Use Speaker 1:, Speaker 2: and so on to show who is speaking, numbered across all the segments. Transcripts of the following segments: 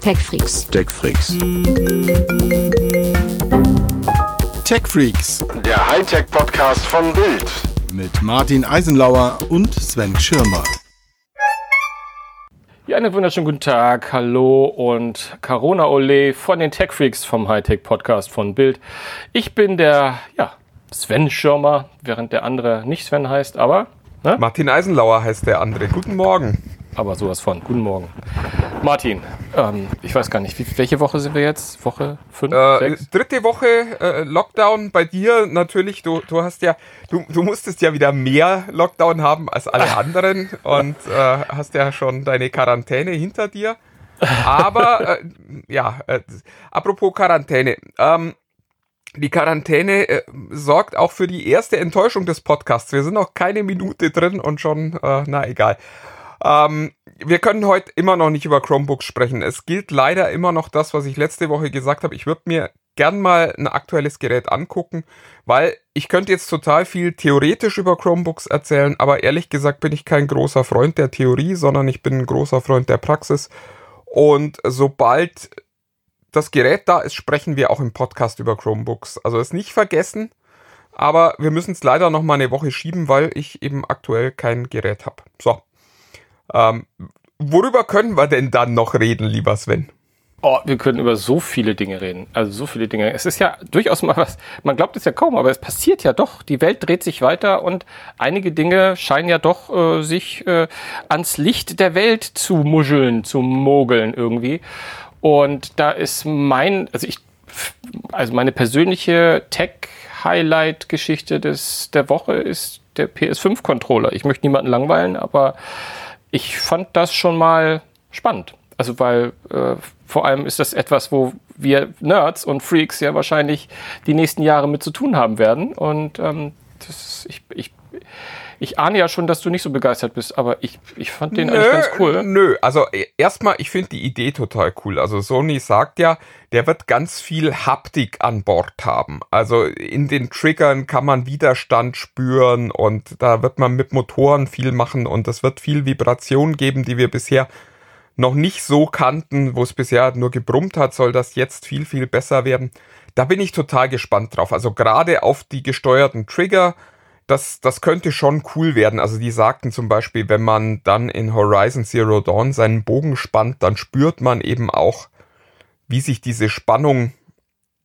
Speaker 1: TechFreaks.
Speaker 2: TechFreaks.
Speaker 3: TechFreaks
Speaker 4: Der Hightech-Podcast von Bild.
Speaker 3: mit Martin Eisenlauer und Sven Schirmer.
Speaker 5: Ja, einen wunderschönen guten Tag. Hallo und Corona Ole von den Tech Freaks vom Hightech Podcast von Bild. Ich bin der, ja, Sven Schirmer, während der andere nicht Sven heißt, aber, ne?
Speaker 6: Martin Eisenlauer heißt der andere. Guten Morgen.
Speaker 5: Aber sowas von. Guten Morgen. Martin, ähm, ich weiß gar nicht, wie, welche Woche sind wir jetzt? Woche 5,
Speaker 6: Äh,
Speaker 5: 6?
Speaker 6: dritte Woche äh, Lockdown bei dir natürlich. Du, du hast ja, du, du musstest ja wieder mehr Lockdown haben als alle anderen und äh, hast ja schon deine Quarantäne hinter dir. Aber äh, ja, äh, apropos Quarantäne. Ähm, die Quarantäne äh, sorgt auch für die erste Enttäuschung des Podcasts. Wir sind noch keine Minute drin und schon, äh, na egal. Ähm, wir können heute immer noch nicht über Chromebooks sprechen. Es gilt leider immer noch das, was ich letzte Woche gesagt habe. Ich würde mir gern mal ein aktuelles Gerät angucken, weil ich könnte jetzt total viel theoretisch über Chromebooks erzählen, aber ehrlich gesagt bin ich kein großer Freund der Theorie, sondern ich bin ein großer Freund der Praxis. Und sobald das Gerät da ist, sprechen wir auch im Podcast über Chromebooks. Also ist nicht vergessen, aber wir müssen es leider noch mal eine Woche schieben, weil ich eben aktuell kein Gerät habe. So. Ähm, worüber können wir denn dann noch reden, lieber Sven?
Speaker 5: Oh, wir können über so viele Dinge reden. Also so viele Dinge. Es ist ja durchaus mal was, man glaubt es ja kaum, aber es passiert ja doch. Die Welt dreht sich weiter und einige Dinge scheinen ja doch äh, sich äh, ans Licht der Welt zu muscheln, zu mogeln irgendwie. Und da ist mein, also ich, also meine persönliche Tech-Highlight-Geschichte des der Woche ist der PS5-Controller. Ich möchte niemanden langweilen, aber ich fand das schon mal spannend. Also weil äh, vor allem ist das etwas, wo wir Nerds und Freaks ja wahrscheinlich die nächsten Jahre mit zu tun haben werden. Und ähm, das, ich, ich, ich ahne ja schon, dass du nicht so begeistert bist, aber ich, ich fand den eigentlich ganz cool.
Speaker 6: Nö, also e- erstmal, ich finde die Idee total cool. Also Sony sagt ja, der wird ganz viel Haptik an Bord haben. Also in den Triggern kann man Widerstand spüren und da wird man mit Motoren viel machen und es wird viel Vibration geben, die wir bisher noch nicht so kannten, wo es bisher nur gebrummt hat, soll das jetzt viel, viel besser werden. Da bin ich total gespannt drauf. Also gerade auf die gesteuerten Trigger, das, das könnte schon cool werden. Also die sagten zum Beispiel, wenn man dann in Horizon Zero Dawn seinen Bogen spannt, dann spürt man eben auch, wie sich diese Spannung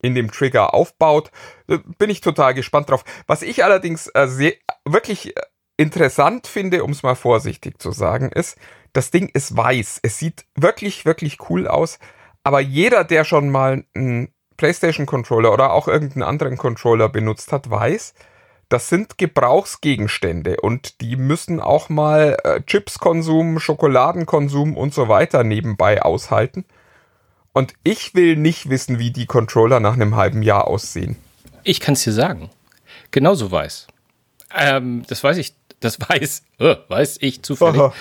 Speaker 6: in dem Trigger aufbaut. Da Bin ich total gespannt drauf. Was ich allerdings äh, sehr, wirklich äh, interessant finde, um es mal vorsichtig zu sagen, ist, das Ding ist weiß. Es sieht wirklich, wirklich cool aus. Aber jeder, der schon mal einen PlayStation Controller oder auch irgendeinen anderen Controller benutzt hat, weiß, das sind Gebrauchsgegenstände und die müssen auch mal äh, Chipskonsum, Schokoladenkonsum und so weiter nebenbei aushalten. Und ich will nicht wissen, wie die Controller nach einem halben Jahr aussehen.
Speaker 5: Ich kann es dir sagen. Genauso weiß. Ähm, das weiß ich, das weiß, äh, weiß ich zufällig.
Speaker 6: Aha.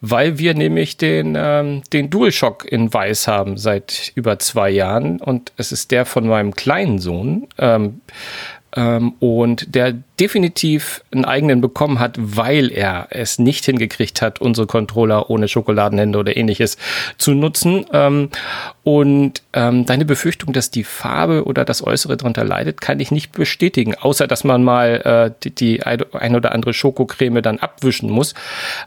Speaker 5: Weil wir nämlich den, ähm, den DualShock in Weiß haben seit über zwei Jahren und es ist der von meinem kleinen Sohn. Ähm, ähm, und der definitiv einen eigenen bekommen hat, weil er es nicht hingekriegt hat, unsere Controller ohne Schokoladenhände oder ähnliches zu nutzen. Ähm, und ähm, deine Befürchtung, dass die Farbe oder das Äußere darunter leidet, kann ich nicht bestätigen, außer dass man mal äh, die, die ein oder andere Schokocreme dann abwischen muss.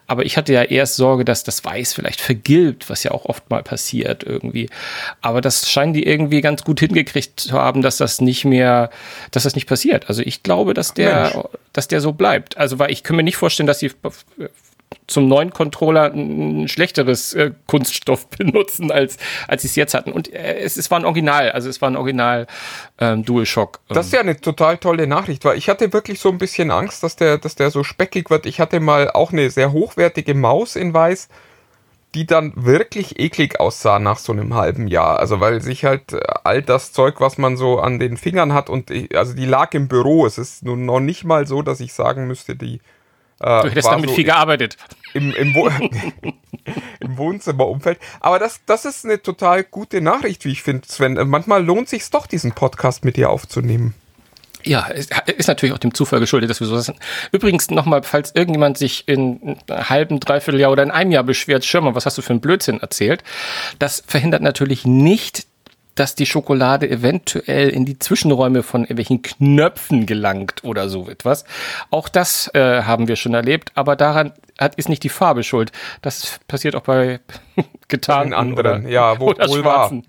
Speaker 5: Aber ich hatte ja erst Sorge, dass das Weiß vielleicht vergilbt, was ja auch oft mal passiert irgendwie. Aber das scheinen die irgendwie ganz gut hingekriegt zu haben, dass das nicht mehr, dass das nicht passiert. Also ich glaube, dass der, dass der so bleibt. Also weil ich kann mir nicht vorstellen, dass sie zum neuen Controller ein schlechteres äh, Kunststoff benutzen, als, als sie es jetzt hatten. Und äh, es, es war ein Original, also es war ein Original ähm, DualShock. Ähm,
Speaker 6: Das ist ja eine total tolle Nachricht, weil ich hatte wirklich so ein bisschen Angst, dass der, dass der so speckig wird. Ich hatte mal auch eine sehr hochwertige Maus in Weiß, die dann wirklich eklig aussah nach so einem halben Jahr. Also weil sich halt äh, all das Zeug, was man so an den Fingern hat und ich, also die lag im Büro. Es ist nun noch nicht mal so, dass ich sagen müsste, die äh,
Speaker 5: du hättest damit
Speaker 6: so
Speaker 5: viel gearbeitet.
Speaker 6: im, im, Wo im Wohnzimmerumfeld. Aber das, das ist eine total gute Nachricht, wie ich finde, Sven. Manchmal lohnt sich doch, diesen Podcast mit dir aufzunehmen.
Speaker 5: Ja, ist natürlich auch dem Zufall geschuldet, dass wir so sind. Übrigens nochmal, falls irgendjemand sich in einem halben, dreiviertel Jahr oder in einem Jahr beschwert, Schirmer, was hast du für einen Blödsinn erzählt? Das verhindert natürlich nicht, dass die Schokolade eventuell in die Zwischenräume von irgendwelchen Knöpfen gelangt oder so etwas. Auch das äh, haben wir schon erlebt, aber daran hat, ist nicht die Farbe schuld. Das passiert auch bei getarnten
Speaker 6: anderen,
Speaker 5: oder,
Speaker 6: ja, wo,
Speaker 5: oder schwarzen.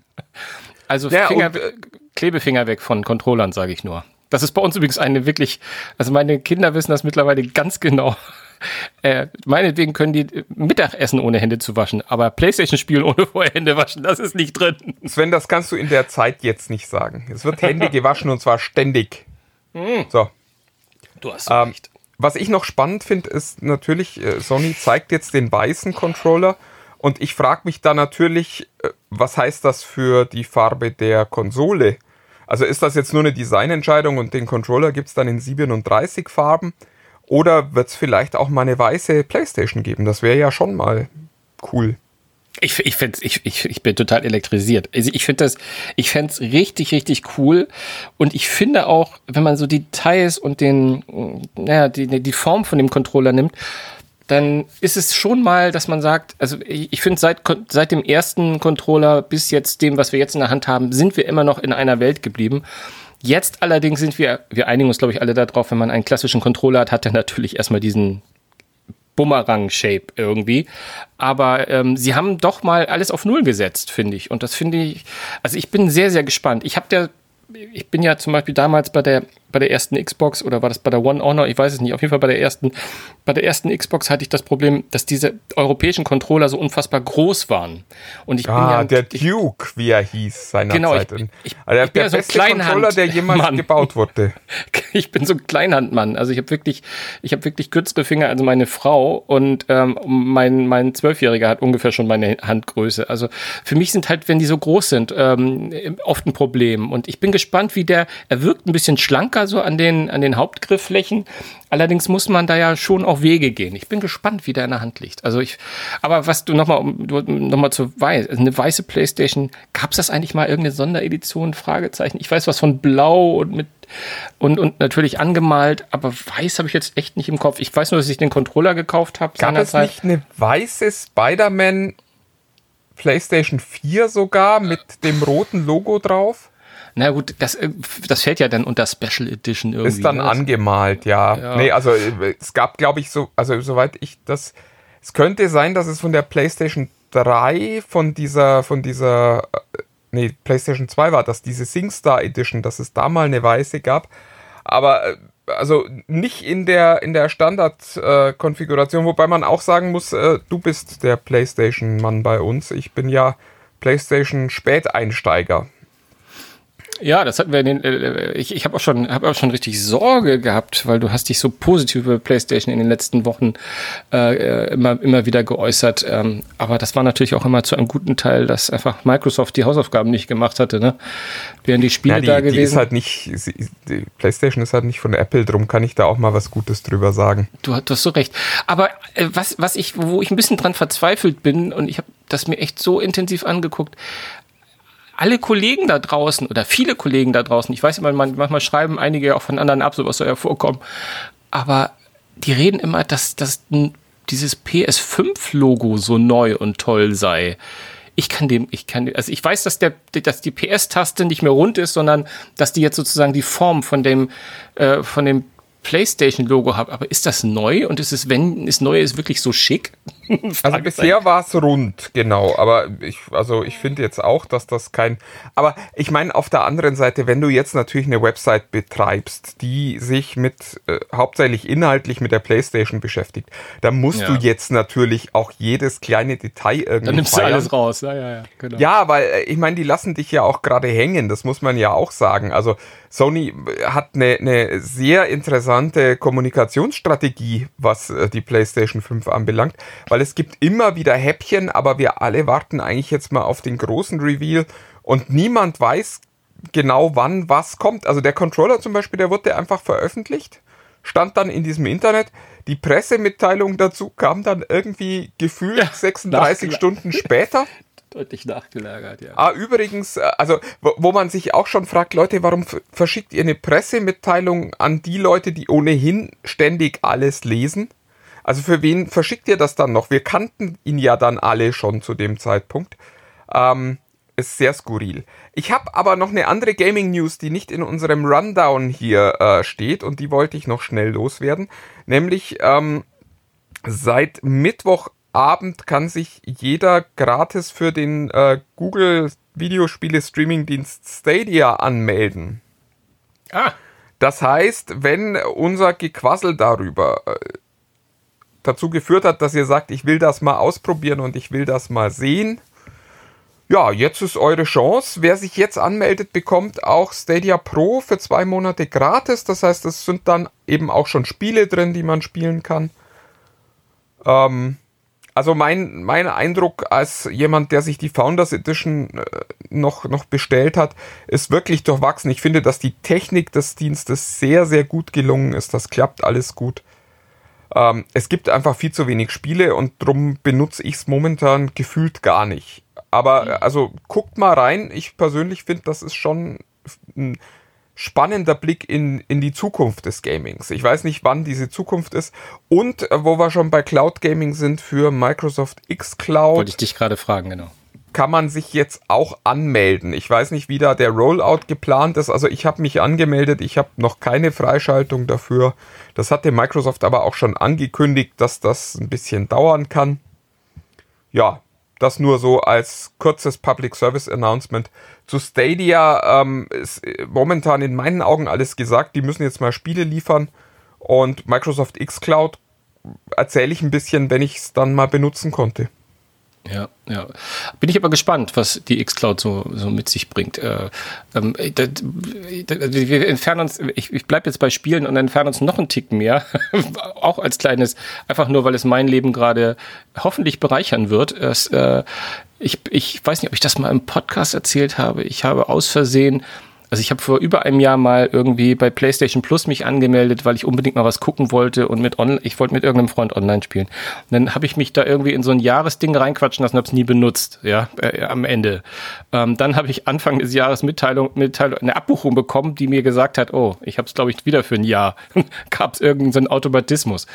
Speaker 5: Also
Speaker 6: Ja,
Speaker 5: Finger,
Speaker 6: äh,
Speaker 5: Klebefinger weg von Controllern, sage ich nur. Das ist bei uns übrigens eine wirklich, also meine Kinder wissen das mittlerweile ganz genau. Äh, meinetwegen können die Mittagessen ohne Hände zu waschen, aber Playstation spielen ohne vorher Hände waschen, das ist nicht drin.
Speaker 6: Sven, das kannst du in der Zeit jetzt nicht sagen. Es wird Hände gewaschen und zwar ständig. So.
Speaker 5: Du hast
Speaker 6: Ähm, was ich noch spannend finde, ist natürlich, äh, Sony zeigt jetzt den weißen Controller und ich frage mich da natürlich, äh, was heißt das für die Farbe der Konsole? Also ist das jetzt nur eine Designentscheidung und den Controller gibt es dann in 37 Farben? Oder wird es vielleicht auch mal eine weiße Playstation geben? Das wäre ja schon mal cool.
Speaker 5: Ich, ich, find's, ich, ich, ich bin total elektrisiert. Also ich finde das, ich fände es richtig, richtig cool. Und ich finde auch, wenn man so Details und den, naja, die, die Form von dem Controller nimmt, dann ist es schon mal, dass man sagt, also ich, finde seit, seit dem ersten Controller bis jetzt dem, was wir jetzt in der Hand haben, sind wir immer noch in einer Welt geblieben. Jetzt allerdings sind wir, wir einigen uns, glaube ich, alle darauf, wenn man einen klassischen Controller hat, hat er natürlich erstmal diesen Bumerang-Shape irgendwie. Aber ähm, sie haben doch mal alles auf Null gesetzt, finde ich. Und das finde ich, also ich bin sehr, sehr gespannt. Ich habe der, ich bin ja zum Beispiel damals bei der, bei der ersten Xbox oder war das bei der One Honor, ich weiß es nicht, auf jeden Fall bei der ersten, bei der ersten Xbox hatte ich das Problem, dass diese europäischen Controller so unfassbar groß waren. Und ich bin
Speaker 6: Ah,
Speaker 5: ja,
Speaker 6: der
Speaker 5: ich,
Speaker 6: Duke, wie er hieß
Speaker 5: Genau, ich- ich-
Speaker 6: also der,
Speaker 5: ich bin
Speaker 6: der
Speaker 5: ja so
Speaker 6: beste Controller, der jemals
Speaker 5: Kleinhand-Mann.
Speaker 6: gebaut wurde.
Speaker 5: ich bin so ein Kleinhandmann. Also ich habe wirklich, ich habe wirklich kürzere Finger als meine Frau und ähm, mein mein Zwölfjähriger hat ungefähr schon meine Handgröße. Also für mich sind halt, wenn die so groß sind, ähm, oft ein Problem. Und ich bin gespannt, wie der. Er wirkt ein bisschen schlanker so an den an den Hauptgriffflächen. Allerdings muss man da ja schon auch Wege gehen. Ich bin gespannt, wie der in der Hand liegt. Also ich, aber was du nochmal, nochmal zu weiß, also eine weiße Playstation, gab es das eigentlich mal irgendeine Sonderedition? Fragezeichen. Ich weiß was von Blau und mit und, und natürlich angemalt, aber weiß habe ich jetzt echt nicht im Kopf. Ich weiß nur, dass ich den Controller gekauft habe
Speaker 6: Gab es nicht eine weiße Spider-Man PlayStation 4 sogar mit dem roten Logo drauf?
Speaker 5: Na gut, das, äh, das fällt ja dann unter Special Edition irgendwie.
Speaker 6: Ist dann
Speaker 5: ne?
Speaker 6: angemalt, ja.
Speaker 5: Ja.
Speaker 6: Nee, also äh, es gab, glaube ich, so, also soweit ich das. Es könnte sein, dass es von der PlayStation 3 von dieser, von dieser, äh, nee, PlayStation 2 war das, diese SingStar Edition, dass es da mal eine weiße gab. Aber äh, also nicht in der, in der Standard-Konfiguration, wobei man auch sagen muss, äh, du bist der PlayStation-Mann bei uns. Ich bin ja PlayStation-Späteinsteiger.
Speaker 5: Ja, das hatten wir in den, äh, ich, ich habe auch schon, habe auch schon richtig Sorge gehabt, weil du hast dich so positiv über PlayStation in den letzten Wochen äh, äh, immer, immer wieder geäußert. Ähm, aber das war natürlich auch immer zu einem guten Teil, dass einfach Microsoft die Hausaufgaben nicht gemacht hatte, ne? Wären die Spiele
Speaker 6: Ja, die,
Speaker 5: da
Speaker 6: die ist
Speaker 5: gewesen.
Speaker 6: halt nicht, die PlayStation ist halt nicht von Apple, drum kann ich da auch mal was Gutes drüber sagen.
Speaker 5: Du hast, du hast so recht. Aber äh, was, was ich, wo ich ein bisschen dran verzweifelt bin, und ich habe das mir echt so intensiv angeguckt, alle Kollegen da draußen oder viele Kollegen da draußen, ich weiß immer, man, manchmal schreiben einige auch von anderen ab, sowas soll ja vorkommen, aber die reden immer, dass, dass dieses PS5-Logo so neu und toll sei. Ich kann dem, ich kann, also ich weiß, dass der, dass die PS-Taste nicht mehr rund ist, sondern dass die jetzt sozusagen die Form von dem, äh, von dem PlayStation-Logo hat. Aber ist das neu? Und ist es, wenn es neu ist, wirklich so schick?
Speaker 6: Also bisher war es rund, genau. Aber ich, also ich finde jetzt auch, dass das kein. Aber ich meine, auf der anderen Seite, wenn du jetzt natürlich eine Website betreibst, die sich mit äh, hauptsächlich inhaltlich mit der PlayStation beschäftigt, dann musst
Speaker 5: Ja.
Speaker 6: du jetzt natürlich auch jedes kleine Detail irgendwie.
Speaker 5: Dann nimmst du
Speaker 6: feiern.
Speaker 5: alles raus. Ja, ja, ja. Genau.
Speaker 6: Ja, weil äh, ich meine, die lassen dich ja auch gerade hängen, das muss man ja auch sagen. Also Sony äh, hat eine, eine sehr interessante Kommunikationsstrategie, was äh, die PlayStation 5 anbelangt, weil es gibt immer wieder Häppchen, aber wir alle warten eigentlich jetzt mal auf den großen Reveal und niemand weiß genau wann was kommt. Also der Controller zum Beispiel, der wurde einfach veröffentlicht, stand dann in diesem Internet. Die Pressemitteilung dazu kam dann irgendwie gefühlt
Speaker 5: Ja,
Speaker 6: 36
Speaker 5: nach-
Speaker 6: Stunden später.
Speaker 5: Deutlich nachgelagert, ja.
Speaker 6: Ah, übrigens, äh, also wo, wo man sich auch schon fragt, Leute, warum verschickt ihr eine Pressemitteilung an die Leute, die ohnehin ständig alles lesen? Also für wen verschickt ihr das dann noch? Wir kannten ihn ja dann alle schon zu dem Zeitpunkt. Ähm, ist sehr skurril. Ich habe aber noch eine andere Gaming News, die nicht in unserem Rundown hier äh, steht und die wollte ich noch schnell loswerden. Nämlich ähm, seit Mittwochabend kann sich jeder gratis für den äh, Google Videospiele Streaming Dienst Stadia anmelden. Ah. Das heißt, wenn unser Gequassel darüber äh, dazu geführt hat, dass ihr sagt, ich will das mal ausprobieren und ich will das mal sehen. Ja, jetzt ist eure Chance. Wer sich jetzt anmeldet, bekommt auch Stadia Pro für zwei Monate gratis. Das heißt, es sind dann eben auch schon Spiele drin, die man spielen kann. Ähm, also mein, mein Eindruck als jemand, der sich die Founders Edition äh, noch, noch bestellt hat, ist wirklich durchwachsen. Ich finde, dass die Technik des Dienstes sehr, sehr gut gelungen ist. Das klappt alles gut. Ähm, es gibt einfach viel zu wenig Spiele und darum benutze ich es momentan gefühlt gar nicht. Aber also guckt mal rein. Ich persönlich finde, das ist schon ein spannender Blick in, in die Zukunft des Gamings. Ich weiß nicht, wann diese Zukunft ist. Und äh, wo wir schon bei Cloud Gaming sind für Microsoft X Cloud.
Speaker 5: Wollte ich dich gerade fragen, genau
Speaker 6: kann man sich jetzt auch anmelden. Ich weiß nicht, wie da der Rollout geplant ist. Also ich habe mich angemeldet, ich habe noch keine Freischaltung dafür. Das hatte Microsoft aber auch schon angekündigt, dass das ein bisschen dauern kann. Ja, das nur so als kurzes Public Service Announcement. Zu Stadia ähm, ist momentan in meinen Augen alles gesagt. Die müssen jetzt mal Spiele liefern. Und Microsoft X Cloud erzähle ich ein bisschen, wenn ich es dann mal benutzen konnte.
Speaker 5: Ja, ja. Bin ich aber gespannt, was die X-Cloud so, so mit sich bringt. Äh, ähm, da, da, wir entfernen uns, ich, ich bleibe jetzt bei Spielen und entfernen uns noch einen Tick mehr. auch als kleines, einfach nur, weil es mein Leben gerade hoffentlich bereichern wird. Es, äh, ich, ich weiß nicht, ob ich das mal im Podcast erzählt habe. Ich habe aus Versehen also ich habe vor über einem Jahr mal irgendwie bei PlayStation Plus mich angemeldet, weil ich unbedingt mal was gucken wollte und mit online, ich wollte mit irgendeinem Freund online spielen. Und dann habe ich mich da irgendwie in so ein Jahresding reinquatschen lassen, habe es nie benutzt, ja, äh, am Ende. Ähm, dann habe ich Anfang des Jahres Mitteilung, Mitteilung, eine Abbuchung bekommen, die mir gesagt hat, oh, ich habe es glaube ich wieder für ein Jahr. Gab es irgendeinen so Automatismus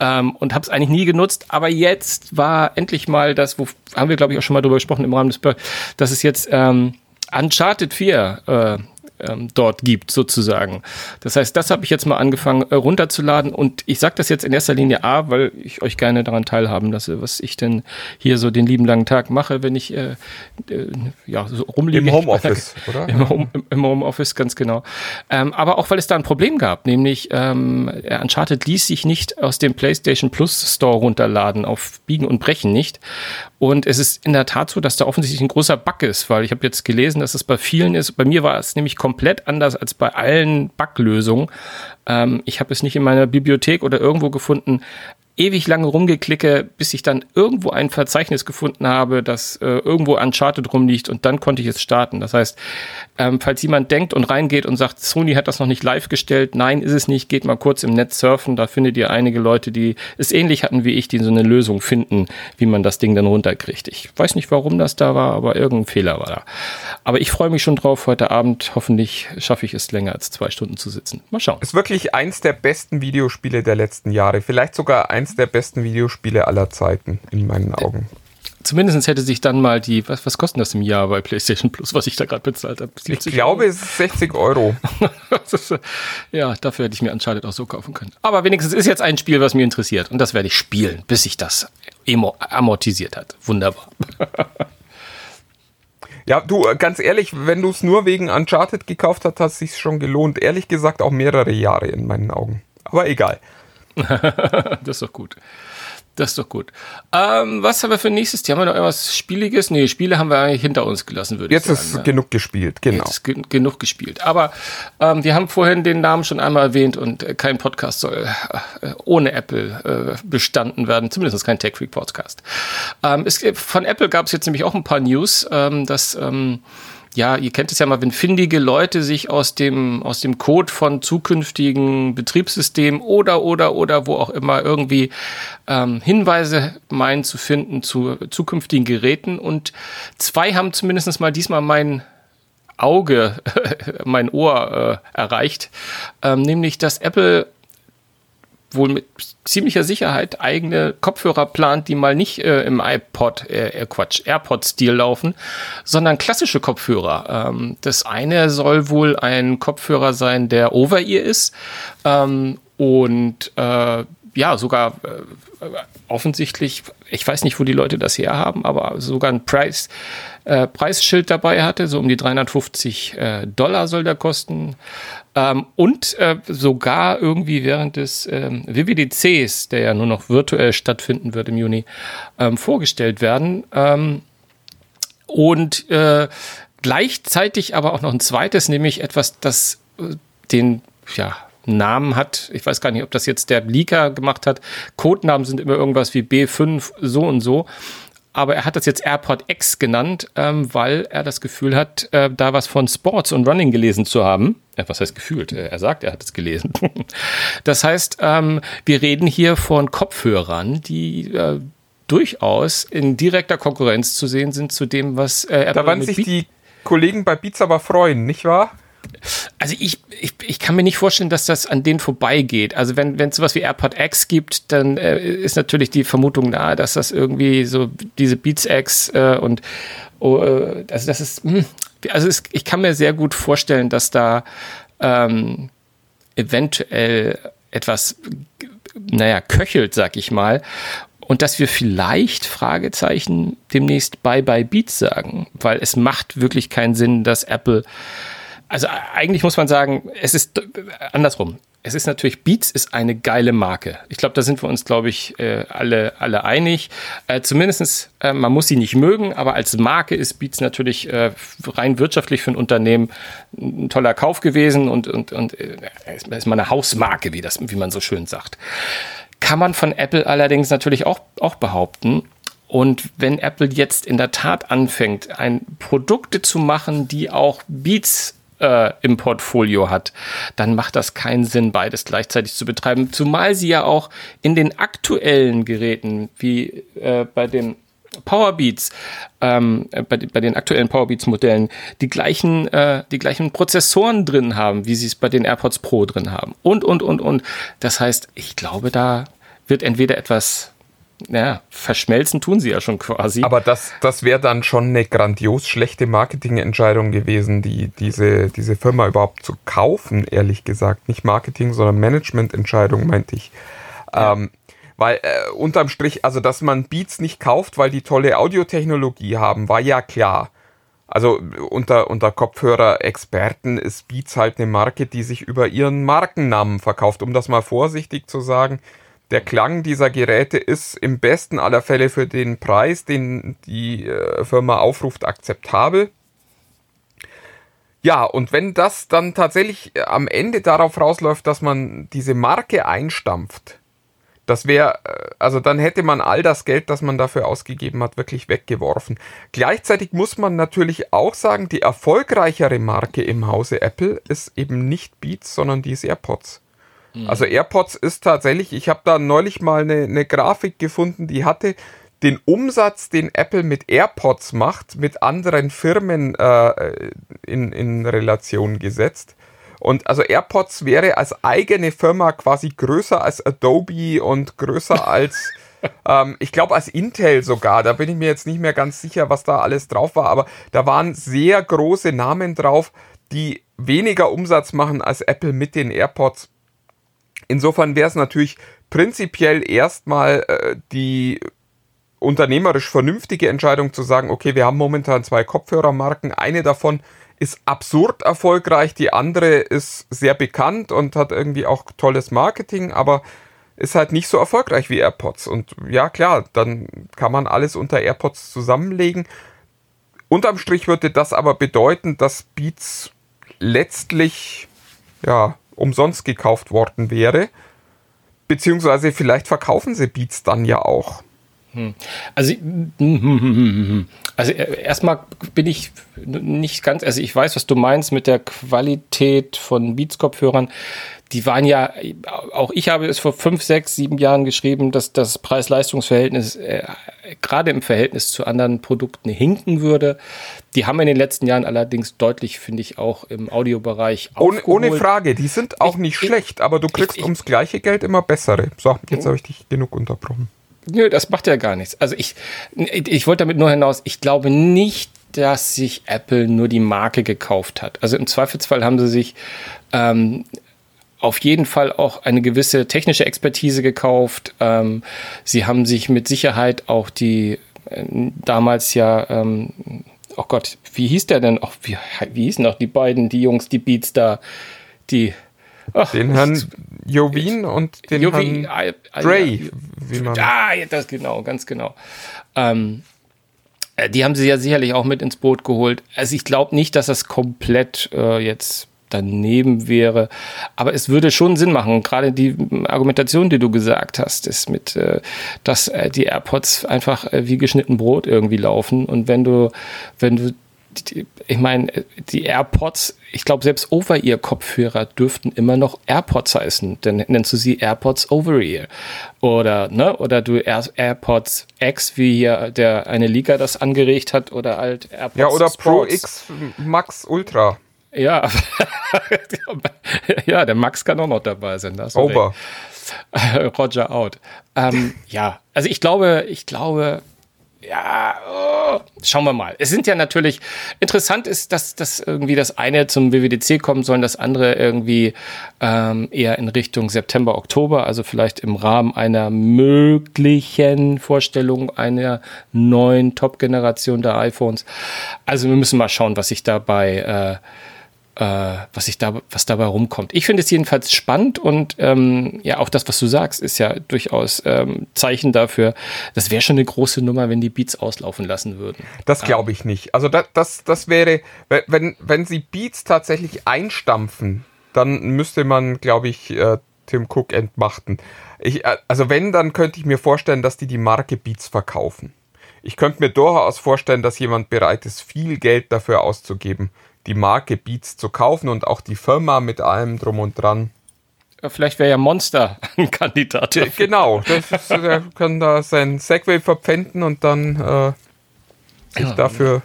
Speaker 5: ähm, und habe es eigentlich nie genutzt. Aber jetzt war endlich mal das, wo haben wir glaube ich auch schon mal drüber gesprochen im Rahmen des, dass es jetzt ähm, Uncharted 4 äh, ähm, dort gibt, sozusagen. Das heißt, das habe ich jetzt mal angefangen äh, runterzuladen und ich sage das jetzt in erster Linie A, weil ich euch gerne daran teilhaben lasse, was ich denn hier so den lieben langen Tag mache, wenn ich äh, äh, ja so rumliege.
Speaker 6: Im Homeoffice, oder?
Speaker 5: Im, Home, im Homeoffice, ganz genau. Ähm, aber auch, weil es da ein Problem gab, nämlich ähm, Uncharted ließ sich nicht aus dem PlayStation Plus Store runterladen, auf Biegen und Brechen nicht. Und es ist in der Tat so, dass da offensichtlich ein großer Bug ist, weil ich habe jetzt gelesen, dass es bei vielen ist. Bei mir war es nämlich komplett anders als bei allen Bug-Lösungen. Ähm, ich habe es nicht in meiner Bibliothek oder irgendwo gefunden ewig lange rumgeklicke, bis ich dann irgendwo ein Verzeichnis gefunden habe, das äh, irgendwo Uncharted rumliegt und dann konnte ich es starten. Das heißt, ähm, falls jemand denkt und reingeht und sagt, Sony hat das noch nicht live gestellt, nein, ist es nicht, geht mal kurz im Netz surfen, da findet ihr einige Leute, die es ähnlich hatten wie ich, die so eine Lösung finden, wie man das Ding dann runterkriegt. Ich weiß nicht, warum das da war, aber irgendein Fehler war da. Aber ich freue mich schon drauf, heute Abend hoffentlich schaffe ich es länger als zwei Stunden zu sitzen. Mal schauen.
Speaker 6: Ist wirklich eins der besten Videospiele der letzten Jahre, vielleicht sogar eins der besten Videospiele aller Zeiten, in meinen Augen.
Speaker 5: Zumindest hätte sich dann mal die, was, was kostet das im Jahr bei PlayStation Plus, was ich da gerade bezahlt habe?
Speaker 6: Ich glaube, es ist 60 Euro.
Speaker 5: ja, dafür hätte ich mir Uncharted auch so kaufen können. Aber wenigstens ist jetzt ein Spiel, was mich interessiert. Und das werde ich spielen, bis sich das amortisiert hat. Wunderbar.
Speaker 6: Ja, du, ganz ehrlich, wenn du es nur wegen Uncharted gekauft hast, hat es sich schon gelohnt. Ehrlich gesagt auch mehrere Jahre in meinen Augen. Aber egal.
Speaker 5: das ist doch gut. Das ist doch gut. Ähm, was haben wir für nächstes Thema? Haben wir noch irgendwas Spieliges? Nee, Spiele haben wir eigentlich hinter uns gelassen, würde
Speaker 6: ich sagen. Jetzt ist
Speaker 5: ne?
Speaker 6: genug gespielt, genau. Jetzt ist
Speaker 5: ge genug gespielt. Aber ähm, wir haben vorhin den Namen schon einmal erwähnt und äh, kein Podcast soll äh, ohne Apple äh, bestanden werden. Zumindest kein Tech Freak Podcast. Ähm, es, von Apple gab es jetzt nämlich auch ein paar News, ähm, dass ähm, ja, ihr kennt es ja mal, wenn findige Leute sich aus dem, aus dem Code von zukünftigen Betriebssystemen oder, oder, oder wo auch immer irgendwie ähm, Hinweise meinen zu finden zu zukünftigen Geräten. Und zwei haben zumindest mal diesmal mein Auge, mein Ohr äh, erreicht, ähm, nämlich dass Apple wohl mit ziemlicher Sicherheit eigene Kopfhörer plant, die mal nicht äh, im iPod, äh, äh Quatsch, AirPod-Stil laufen, sondern klassische Kopfhörer. Ähm, das eine soll wohl ein Kopfhörer sein, der Over-Ear ist ähm, und äh, ja, sogar äh, offensichtlich, ich weiß nicht, wo die Leute das her haben, aber sogar ein Preis, äh, Preisschild dabei hatte, so um die 350 äh, Dollar soll der kosten. Ähm, und äh, sogar irgendwie während des ähm, WWDCs, der ja nur noch virtuell stattfinden wird im Juni, ähm, vorgestellt werden. Ähm, und äh, gleichzeitig aber auch noch ein zweites, nämlich etwas, das äh, den, ja, Namen hat. Ich weiß gar nicht, ob das jetzt der Leaker gemacht hat. Codenamen sind immer irgendwas wie B5 so und so aber er hat das jetzt AirPod X genannt, ähm, weil er das Gefühl hat, äh, da was von Sports und Running gelesen zu haben. Ja, was heißt gefühlt? Äh, er sagt, er hat es gelesen. das heißt, ähm, wir reden hier von Kopfhörern, die äh, durchaus in direkter Konkurrenz zu sehen sind zu dem, was
Speaker 6: äh, Apple Da werden sich die Kollegen bei Beats aber freuen, nicht wahr?
Speaker 5: Also ich, ich, ich kann mir nicht vorstellen, dass das an denen vorbeigeht. Also wenn es sowas wie AirPod X gibt, dann äh, ist natürlich die Vermutung nahe, dass das irgendwie so diese Beats X äh, und oh, äh, also das ist mh, hm, also es, ich kann mir sehr gut vorstellen, dass da ähm, eventuell etwas naja köchelt, sag ich mal. Und dass wir vielleicht Fragezeichen demnächst Bye Bye Beats sagen, weil es macht wirklich keinen Sinn, dass Apple also eigentlich muss man sagen, es ist andersrum. Es ist natürlich, Beats ist eine geile Marke. Ich glaube, da sind wir uns, glaube ich, äh, alle, alle einig. Äh, Zumindest, äh, man muss sie nicht mögen, aber als Marke ist Beats natürlich äh, rein wirtschaftlich für ein Unternehmen ein toller Kauf gewesen und, und, und äh, ist mal eine Hausmarke, wie, das, wie man so schön sagt. Kann man von Apple allerdings natürlich auch, auch behaupten. Und wenn Apple jetzt in der Tat anfängt, ein Produkte zu machen, die auch Beats äh, im Portfolio hat, dann macht das keinen Sinn, beides gleichzeitig zu betreiben. Zumal sie ja auch in den aktuellen Geräten, wie äh, bei den Powerbeats, ähm, bei, bei, den aktuellen Powerbeats-Modellen, die gleichen, äh, die gleichen Prozessoren drin haben, wie sie es bei den AirPods Pro drin haben. Und, und, und, und. Das heißt, ich glaube, da wird entweder etwas ja, verschmelzen tun sie ja schon quasi.
Speaker 6: Aber das, das wäre dann schon eine grandios schlechte Marketingentscheidung gewesen, die, diese, diese Firma überhaupt zu kaufen, ehrlich gesagt. Nicht Marketing, sondern Managemententscheidung, meinte ich. Ja. Ähm, weil äh, unterm Strich, also dass man Beats nicht kauft, weil die tolle Audiotechnologie haben, war ja klar. Also unter, unter Kopfhörer-Experten ist Beats halt eine Marke, die sich über ihren Markennamen verkauft, um das mal vorsichtig zu sagen der Klang dieser Geräte ist im besten aller Fälle für den Preis, den die äh, Firma aufruft, akzeptabel. Ja, und wenn das dann tatsächlich äh, am Ende darauf rausläuft, dass man diese Marke einstampft, das wäre, äh, also dann hätte man all das Geld, das man dafür ausgegeben hat, wirklich weggeworfen. Gleichzeitig muss man natürlich auch sagen, die erfolgreichere Marke im Hause Apple ist eben nicht Beats, sondern die ist AirPods. Mhm. Also AirPods ist tatsächlich, ich habe da neulich mal eine, eine Grafik gefunden, die hatte den Umsatz, den Apple mit AirPods macht, mit anderen Firmen äh, in, in Relation gesetzt. Und also AirPods wäre als eigene Firma quasi größer als Adobe und größer als, ähm, ich glaube, als Intel sogar. Da bin ich mir jetzt nicht mehr ganz sicher, was da alles drauf war, aber da waren sehr große Namen drauf, die weniger Umsatz machen als Apple mit den AirPods. Insofern wäre es natürlich prinzipiell erstmal äh, die unternehmerisch vernünftige Entscheidung zu sagen, okay, wir haben momentan zwei Kopfhörermarken, eine davon ist absurd erfolgreich, die andere ist sehr bekannt und hat irgendwie auch tolles Marketing, aber ist halt nicht so erfolgreich wie AirPods. Und ja, klar, dann kann man alles unter AirPods zusammenlegen. Unterm Strich würde das aber bedeuten, dass Beats letztlich ja umsonst gekauft worden wäre. Beziehungsweise vielleicht verkaufen sie Beats dann ja auch.
Speaker 5: Also, also äh, erstmal bin ich nicht ganz, also ich weiß, was du meinst mit der Qualität von Beats-Kopfhörern. Die waren ja, auch ich habe es vor fünf, sechs, sieben Jahren geschrieben, dass das Preis-Leistungs-Verhältnis äh, gerade im Verhältnis zu anderen Produkten hinken würde. Die haben in den letzten Jahren allerdings deutlich, finde ich, auch im Audiobereich
Speaker 6: ohne, ohne Frage, die sind auch ich, nicht ich, schlecht, aber du kriegst ich, ums gleiche Geld immer bessere. So, jetzt habe ich dich genug unterbrochen.
Speaker 5: Nö, das macht ja gar nichts. Also ich, ich wollte damit nur hinaus, ich glaube nicht, dass sich Apple nur die Marke gekauft hat. Also im Zweifelsfall haben sie sich ähm, auf jeden Fall auch eine gewisse technische Expertise gekauft. Ähm, sie haben sich mit Sicherheit auch die äh, damals ja, ähm, oh Gott, wie hieß der denn? Auch wie, wie hießen noch die beiden, die Jungs, die Beats da, die
Speaker 6: Ach, den Herrn Jovin und den Jovin, Herrn Dre.
Speaker 5: Wie man ah, ja, das genau, ganz genau. Ähm, äh, die haben sie ja sicherlich auch mit ins Boot geholt. Also ich glaube nicht, dass das komplett äh, jetzt daneben wäre. Aber es würde schon Sinn machen. Gerade die Argumentation, die du gesagt hast, ist mit, äh, dass äh, die AirPods einfach äh, wie geschnitten Brot irgendwie laufen. Und wenn du, wenn du ich meine, die AirPods, ich glaube, selbst Over-Ear-Kopfhörer dürften immer noch AirPods heißen. Dann nennst du sie AirPods Over-Ear. Oder, ne, oder du Air AirPods X, wie hier der eine Liga das angeregt hat, oder halt
Speaker 6: AirPods Ja, oder Sports. Pro X Max Ultra.
Speaker 5: Ja, ja, der Max kann auch noch dabei sein. Das
Speaker 6: Over.
Speaker 5: Roger out. Ähm, ja, also ich glaube, ich glaube, ja, oh, schauen wir mal. Es sind ja natürlich, interessant ist, dass das irgendwie das eine zum WWDC kommen soll, das andere irgendwie ähm, eher in Richtung September, Oktober, also vielleicht im Rahmen einer möglichen Vorstellung einer neuen Top-Generation der iPhones. Also wir müssen mal schauen, was sich dabei äh, was ich da, was dabei rumkommt. Ich finde es jedenfalls spannend und ähm, ja, auch das, was du sagst, ist ja durchaus ähm, Zeichen dafür. Das wäre schon eine große Nummer, wenn die Beats auslaufen lassen würden.
Speaker 6: Das glaube ich nicht. Also das, das, das wäre, wenn, wenn sie Beats tatsächlich einstampfen, dann müsste man, glaube ich, äh, Tim Cook entmachten. Ich, äh, also wenn, dann könnte ich mir vorstellen, dass die die Marke Beats verkaufen. Ich könnte mir durchaus vorstellen, dass jemand bereit ist, viel Geld dafür auszugeben die Marke Beats zu kaufen und auch die Firma mit allem drum und dran.
Speaker 5: Vielleicht wäre ja Monster ein Kandidat.
Speaker 6: Dafür. Genau, das ist, er kann da sein Segway verpfänden und dann äh, sich dafür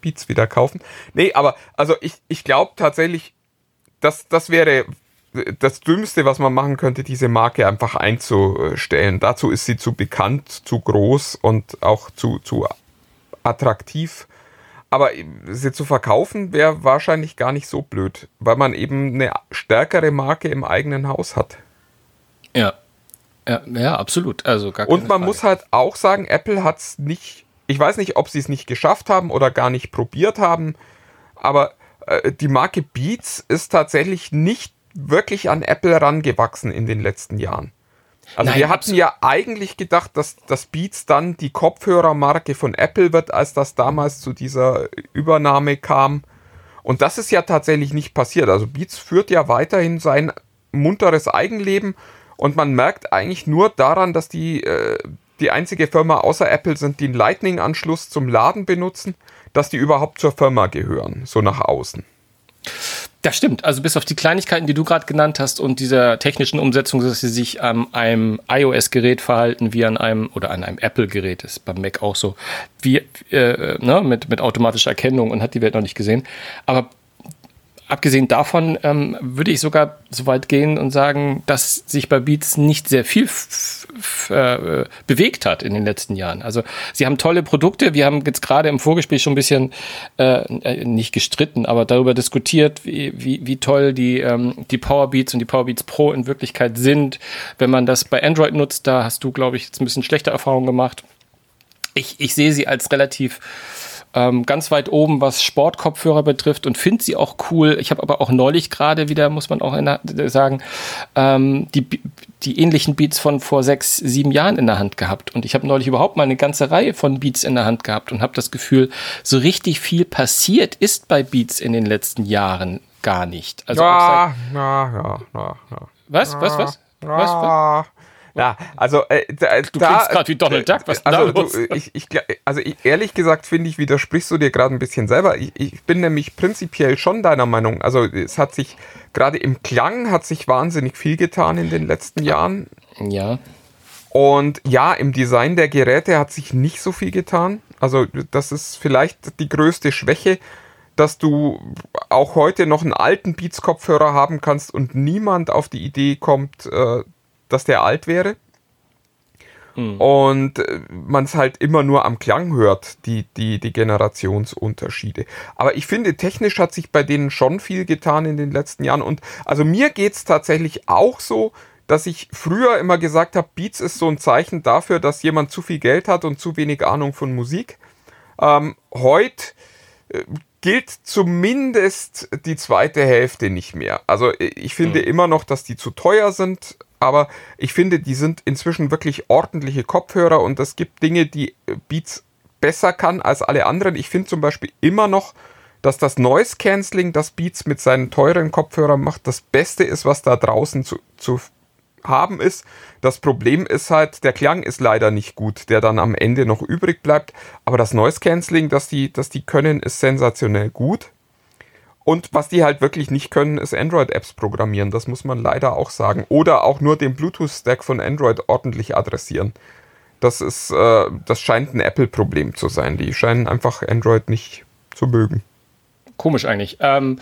Speaker 6: Beats wieder kaufen. Nee, aber also ich, ich glaube tatsächlich, das, das wäre das Dümmste, was man machen könnte, diese Marke einfach einzustellen. Dazu ist sie zu bekannt, zu groß und auch zu, zu attraktiv. Aber sie zu verkaufen wäre wahrscheinlich gar nicht so blöd, weil man eben eine stärkere Marke im eigenen Haus hat.
Speaker 5: Ja. Ja, ja absolut. Also
Speaker 6: Und man Frage. muss halt auch sagen, Apple hat es nicht, ich weiß nicht, ob sie es nicht geschafft haben oder gar nicht probiert haben, aber äh, die Marke Beats ist tatsächlich nicht wirklich an Apple rangewachsen in den letzten Jahren. Also Nein, wir hatten ja eigentlich gedacht, dass das Beats dann die Kopfhörermarke von Apple wird, als das damals zu dieser Übernahme kam. Und das ist ja tatsächlich nicht passiert. Also Beats führt ja weiterhin sein munteres Eigenleben und man merkt eigentlich nur daran, dass die äh, die einzige Firma außer Apple sind, die einen Lightning-Anschluss zum Laden benutzen, dass die überhaupt zur Firma gehören, so nach außen.
Speaker 5: Das stimmt. Also bis auf die Kleinigkeiten, die du gerade genannt hast und dieser technischen Umsetzung, dass sie sich an einem iOS-Gerät verhalten wie an einem oder an einem Apple-Gerät, ist beim Mac auch so, wie äh, ne, mit, mit automatischer Erkennung und hat die Welt noch nicht gesehen. Aber abgesehen davon ähm, würde ich sogar so weit gehen und sagen, dass sich bei Beats nicht sehr viel äh, bewegt hat in den letzten Jahren. Also sie haben tolle Produkte. Wir haben jetzt gerade im Vorgespräch schon ein bisschen äh, äh, nicht gestritten, aber darüber diskutiert, wie, wie, wie toll die, ähm, die Powerbeats und die Powerbeats Pro in Wirklichkeit sind. Wenn man das bei Android nutzt, da hast du, glaube ich, jetzt ein bisschen schlechte Erfahrungen gemacht. Ich, ich sehe sie als relativ ähm, ganz weit oben, was Sportkopfhörer betrifft und finde sie auch cool. Ich habe aber auch neulich gerade wieder, muss man auch der, sagen, ähm, die, die ähnlichen Beats von vor sechs, sieben Jahren in der Hand gehabt. Und ich habe neulich überhaupt mal eine ganze Reihe von Beats in der Hand gehabt und habe das Gefühl, so richtig viel passiert ist bei Beats in den letzten Jahren gar nicht.
Speaker 6: Also ja, ja, ja, ja,
Speaker 5: Was, was, was? Was, was?
Speaker 6: Ja, also äh, da,
Speaker 5: du klingst gerade wie Donald Duck, was
Speaker 6: also,
Speaker 5: da?
Speaker 6: Du, ich, ich, also ich, ehrlich gesagt finde ich, widersprichst du dir gerade ein bisschen selber. Ich, ich bin nämlich prinzipiell schon deiner Meinung. Also es hat sich gerade im Klang hat sich wahnsinnig viel getan in den letzten Jahren.
Speaker 5: Ja.
Speaker 6: Und ja, im Design der Geräte hat sich nicht so viel getan. Also das ist vielleicht die größte Schwäche, dass du auch heute noch einen alten Beats-Kopfhörer haben kannst und niemand auf die Idee kommt, äh, dass der alt wäre. Mhm. Und äh, man es halt immer nur am Klang hört, die, die, die Generationsunterschiede. Aber ich finde, technisch hat sich bei denen schon viel getan in den letzten Jahren. Und also mir geht es tatsächlich auch so, dass ich früher immer gesagt habe, Beats ist so ein Zeichen dafür, dass jemand zu viel Geld hat und zu wenig Ahnung von Musik. Ähm, heute äh, gilt zumindest die zweite Hälfte nicht mehr. Also ich finde mhm. immer noch, dass die zu teuer sind, aber ich finde, die sind inzwischen wirklich ordentliche Kopfhörer und es gibt Dinge, die Beats besser kann als alle anderen. Ich finde zum Beispiel immer noch, dass das Noise Cancelling, das Beats mit seinen teuren Kopfhörern macht, das Beste ist, was da draußen zu, zu haben ist. Das Problem ist halt, der Klang ist leider nicht gut, der dann am Ende noch übrig bleibt. Aber das Noise Cancelling, das die, das die können, ist sensationell gut. Und was die halt wirklich nicht können, ist Android-Apps programmieren. Das muss man leider auch sagen. Oder auch nur den Bluetooth-Stack von Android ordentlich adressieren. Das ist, äh, das scheint ein Apple-Problem zu sein. Die scheinen einfach Android nicht zu mögen.
Speaker 5: Komisch eigentlich. Ähm,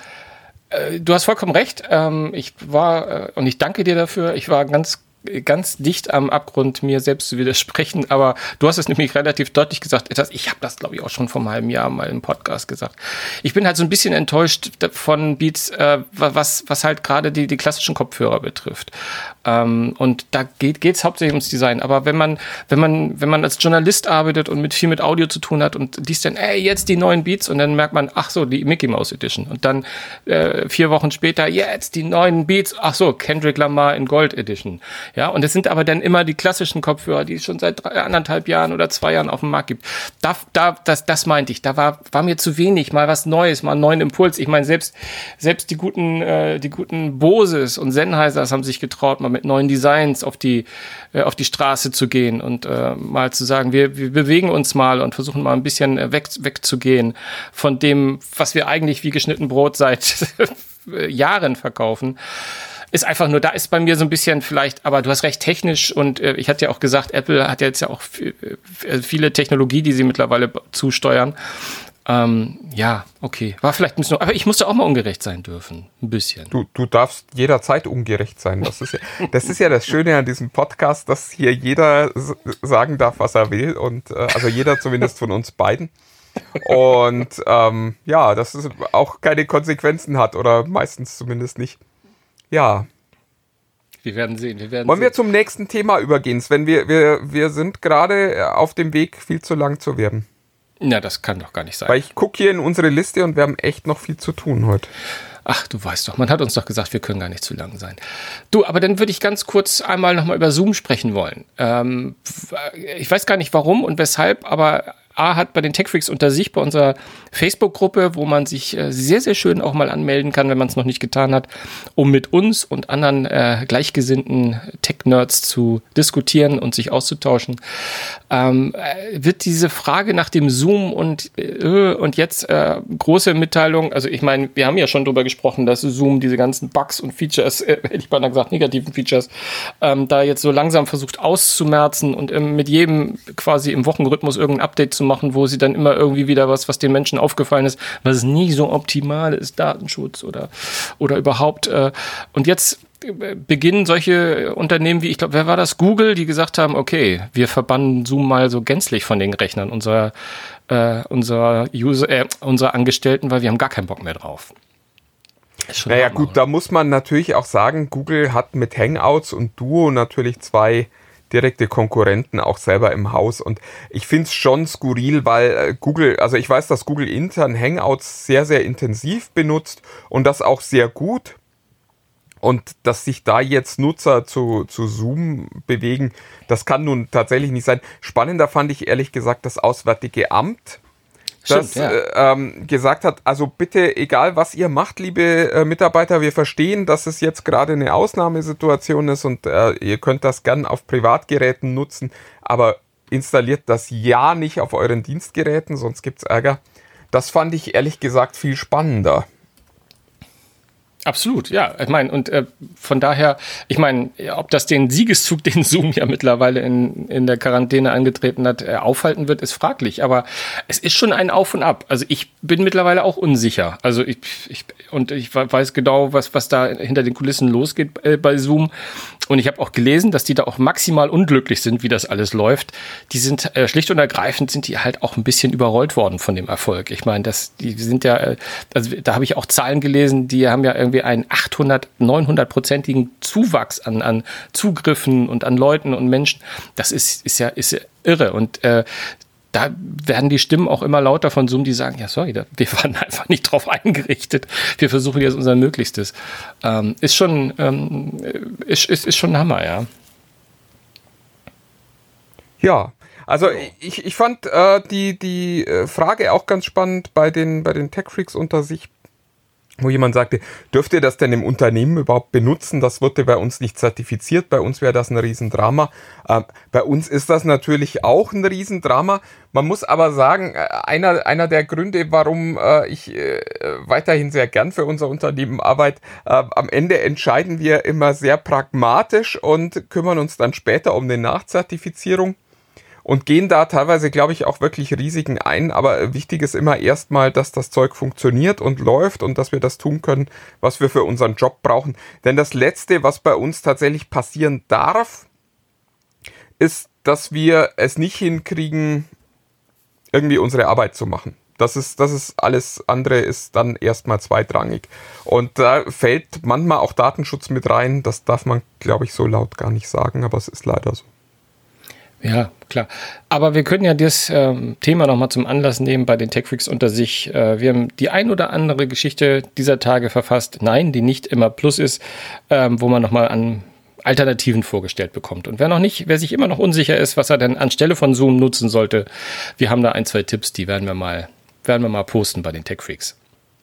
Speaker 5: äh, du hast vollkommen recht. Ähm, ich war, äh, und ich danke dir dafür, ich war ganz ganz dicht am Abgrund, mir selbst zu widersprechen. Aber du hast es nämlich relativ deutlich gesagt. Ich habe das, glaube ich, auch schon vor einem halben Jahr mal im Podcast gesagt. Ich bin halt so ein bisschen enttäuscht von Beats, äh, was, was halt gerade die, die klassischen Kopfhörer betrifft. Ähm, und da geht es hauptsächlich ums Design. Aber wenn man, wenn man, wenn man als Journalist arbeitet und mit viel mit Audio zu tun hat und liest dann, ey, jetzt die neuen Beats und dann merkt man, ach so, die Mickey Mouse Edition. Und dann äh, vier Wochen später, jetzt die neuen Beats, ach so, Kendrick Lamar in Gold Edition. Ja, und es sind aber dann immer die klassischen Kopfhörer, die es schon seit drei, anderthalb Jahren oder zwei Jahren auf dem Markt gibt. Da, da, das, das meinte ich. Da war, war mir zu wenig, mal was Neues, mal einen neuen Impuls. Ich meine, selbst, selbst die guten, äh, die guten Boses und Sennheisers haben sich getraut, mal mit neuen Designs auf die, äh, auf die Straße zu gehen und äh, mal zu sagen, wir, wir bewegen uns mal und versuchen mal ein bisschen äh, weg, wegzugehen von dem, was wir eigentlich wie geschnitten Brot seit Jahren verkaufen ist einfach nur, da ist bei mir so ein bisschen vielleicht, aber du hast recht technisch und äh, ich hatte ja auch gesagt, Apple hat jetzt ja auch äh, viele Technologie, die sie mittlerweile zusteuern. Ähm, ja, okay. War vielleicht ein bisschen, aber ich musste auch mal ungerecht sein dürfen. Ein bisschen.
Speaker 6: Du, du darfst jederzeit ungerecht sein. Das ist, ja, das ist ja das Schöne an diesem Podcast, dass hier jeder sagen darf, was er will. Und äh, also jeder zumindest von uns beiden. Und ähm, ja, dass es auch keine Konsequenzen hat oder meistens zumindest nicht. Ja.
Speaker 5: Wir werden sehen. Wir werden
Speaker 6: Wollen
Speaker 5: sehen.
Speaker 6: wir zum nächsten Thema übergehen, Sven? Wir, wir, wir sind gerade auf dem Weg, viel zu lang zu werden.
Speaker 5: Na, das kann doch gar nicht sein.
Speaker 6: Weil ich gucke hier in unsere Liste und wir haben echt noch viel zu tun heute.
Speaker 5: Ach, du weißt doch, man hat uns doch gesagt, wir können gar nicht zu lang sein. Du, aber dann würde ich ganz kurz einmal nochmal über Zoom sprechen wollen. Ähm, ich weiß gar nicht warum und weshalb, aber A hat bei den TechFreaks unter sich, bei unserer Facebook-Gruppe, wo man sich äh, sehr, sehr schön auch mal anmelden kann, wenn man es noch nicht getan hat, um mit uns und anderen äh, gleichgesinnten Tech-Nerds zu diskutieren und sich auszutauschen, ähm, äh, wird diese Frage nach dem Zoom und, äh, und jetzt äh, große Mitteilung, also ich meine, wir haben ja schon darüber gesprochen, dass Zoom diese ganzen Bugs und Features, hätte ich beinahe gesagt, negativen Features, ähm, da jetzt so langsam versucht auszumerzen und ähm, mit jedem quasi im Wochenrhythmus irgendein Update zu machen, wo sie dann immer irgendwie wieder was, was den Menschen aufgefallen ist, was nie so optimal ist, Datenschutz oder, oder überhaupt. Äh, und jetzt äh, beginnen solche Unternehmen wie, ich glaube, wer war das? Google, die gesagt haben, okay, wir verbannen Zoom mal so gänzlich von den Rechnern unserer, äh, unserer, User, äh, unserer Angestellten, weil wir haben gar keinen Bock mehr drauf.
Speaker 6: Naja, gut, da muss man natürlich auch sagen, Google hat mit Hangouts und Duo natürlich zwei direkte Konkurrenten auch selber im Haus. Und ich finde es schon skurril, weil äh, Google, also ich weiß, dass Google intern Hangouts sehr, sehr intensiv benutzt und das auch sehr gut. Und dass sich da jetzt Nutzer zu, zu Zoom bewegen, das kann nun tatsächlich nicht sein. Spannender fand ich ehrlich gesagt das Auswärtige Amt, das
Speaker 5: Stimmt, ja.
Speaker 6: äh, ähm, gesagt hat, also bitte, egal was ihr macht, liebe äh, Mitarbeiter, wir verstehen, dass es jetzt gerade eine Ausnahmesituation ist und äh, ihr könnt das gern auf Privatgeräten nutzen, aber installiert das ja nicht auf euren Dienstgeräten, sonst gibt's Ärger. Das fand ich ehrlich gesagt viel spannender.
Speaker 5: Absolut, ja. Ich meine, und äh, von daher, ich meine, ob das den Siegeszug, den Zoom ja mittlerweile in, in der Quarantäne angetreten hat, äh, aufhalten wird, ist fraglich. Aber es ist schon ein Auf und Ab. Also ich bin mittlerweile auch unsicher. Also ich, ich und ich weiß genau, was, was da hinter den Kulissen losgeht äh, bei Zoom. Und ich habe auch gelesen, dass die da auch maximal unglücklich sind, wie das alles läuft. Die sind äh, schlicht und ergreifend sind die halt auch ein bisschen überrollt worden von dem Erfolg. Ich meine, das, die sind ja, äh, also da habe ich auch Zahlen gelesen, die haben ja irgendwie einen 800, 900-prozentigen Zuwachs an, an Zugriffen und an Leuten und Menschen. Das ist, ist ja, ist ja irre. Und äh, da werden die Stimmen auch immer lauter von Zoom, die sagen, ja, sorry, wir waren einfach nicht drauf eingerichtet. Wir versuchen jetzt unser Möglichstes. Ähm, ist schon, ähm, ist, ist, ist schon Hammer, ja.
Speaker 6: Ja, also ich, ich fand äh, die, die äh, Frage auch ganz spannend bei den, bei den Tech-Freaks unter sich wo jemand sagte, dürft ihr das denn im Unternehmen überhaupt benutzen? Das wurde bei uns nicht zertifiziert, bei uns wäre das ein Riesendrama. Äh, bei uns ist das natürlich auch ein Riesendrama. Man muss aber sagen, äh, einer, einer der Gründe, warum äh, ich äh, weiterhin sehr gern für unser Unternehmen arbeite, äh, am Ende entscheiden wir immer sehr pragmatisch und kümmern uns dann später um eine Nachzertifizierung und gehen da teilweise, glaube ich, auch wirklich Risiken ein. Aber wichtig ist immer erstmal, dass das Zeug funktioniert und läuft und dass wir das tun können, was wir für unseren Job brauchen. Denn das Letzte, was bei uns tatsächlich passieren darf, ist, dass wir es nicht hinkriegen, irgendwie unsere Arbeit zu machen. Das ist, das ist alles andere ist dann erstmal zweitrangig. Und da fällt manchmal auch Datenschutz mit rein. Das darf man, glaube ich, so laut gar nicht sagen, aber es ist leider so.
Speaker 5: Ja, klar. Aber wir können ja das ähm, Thema nochmal zum Anlass nehmen bei den TechFreaks unter sich. Äh, wir haben die ein oder andere Geschichte dieser Tage verfasst. Nein, die nicht immer Plus ist, ähm, wo man nochmal an Alternativen vorgestellt bekommt. Und wer noch nicht, wer sich immer noch unsicher ist, was er denn anstelle von Zoom nutzen sollte, wir haben da ein, zwei Tipps, die werden wir mal, werden wir mal posten bei den TechFreaks.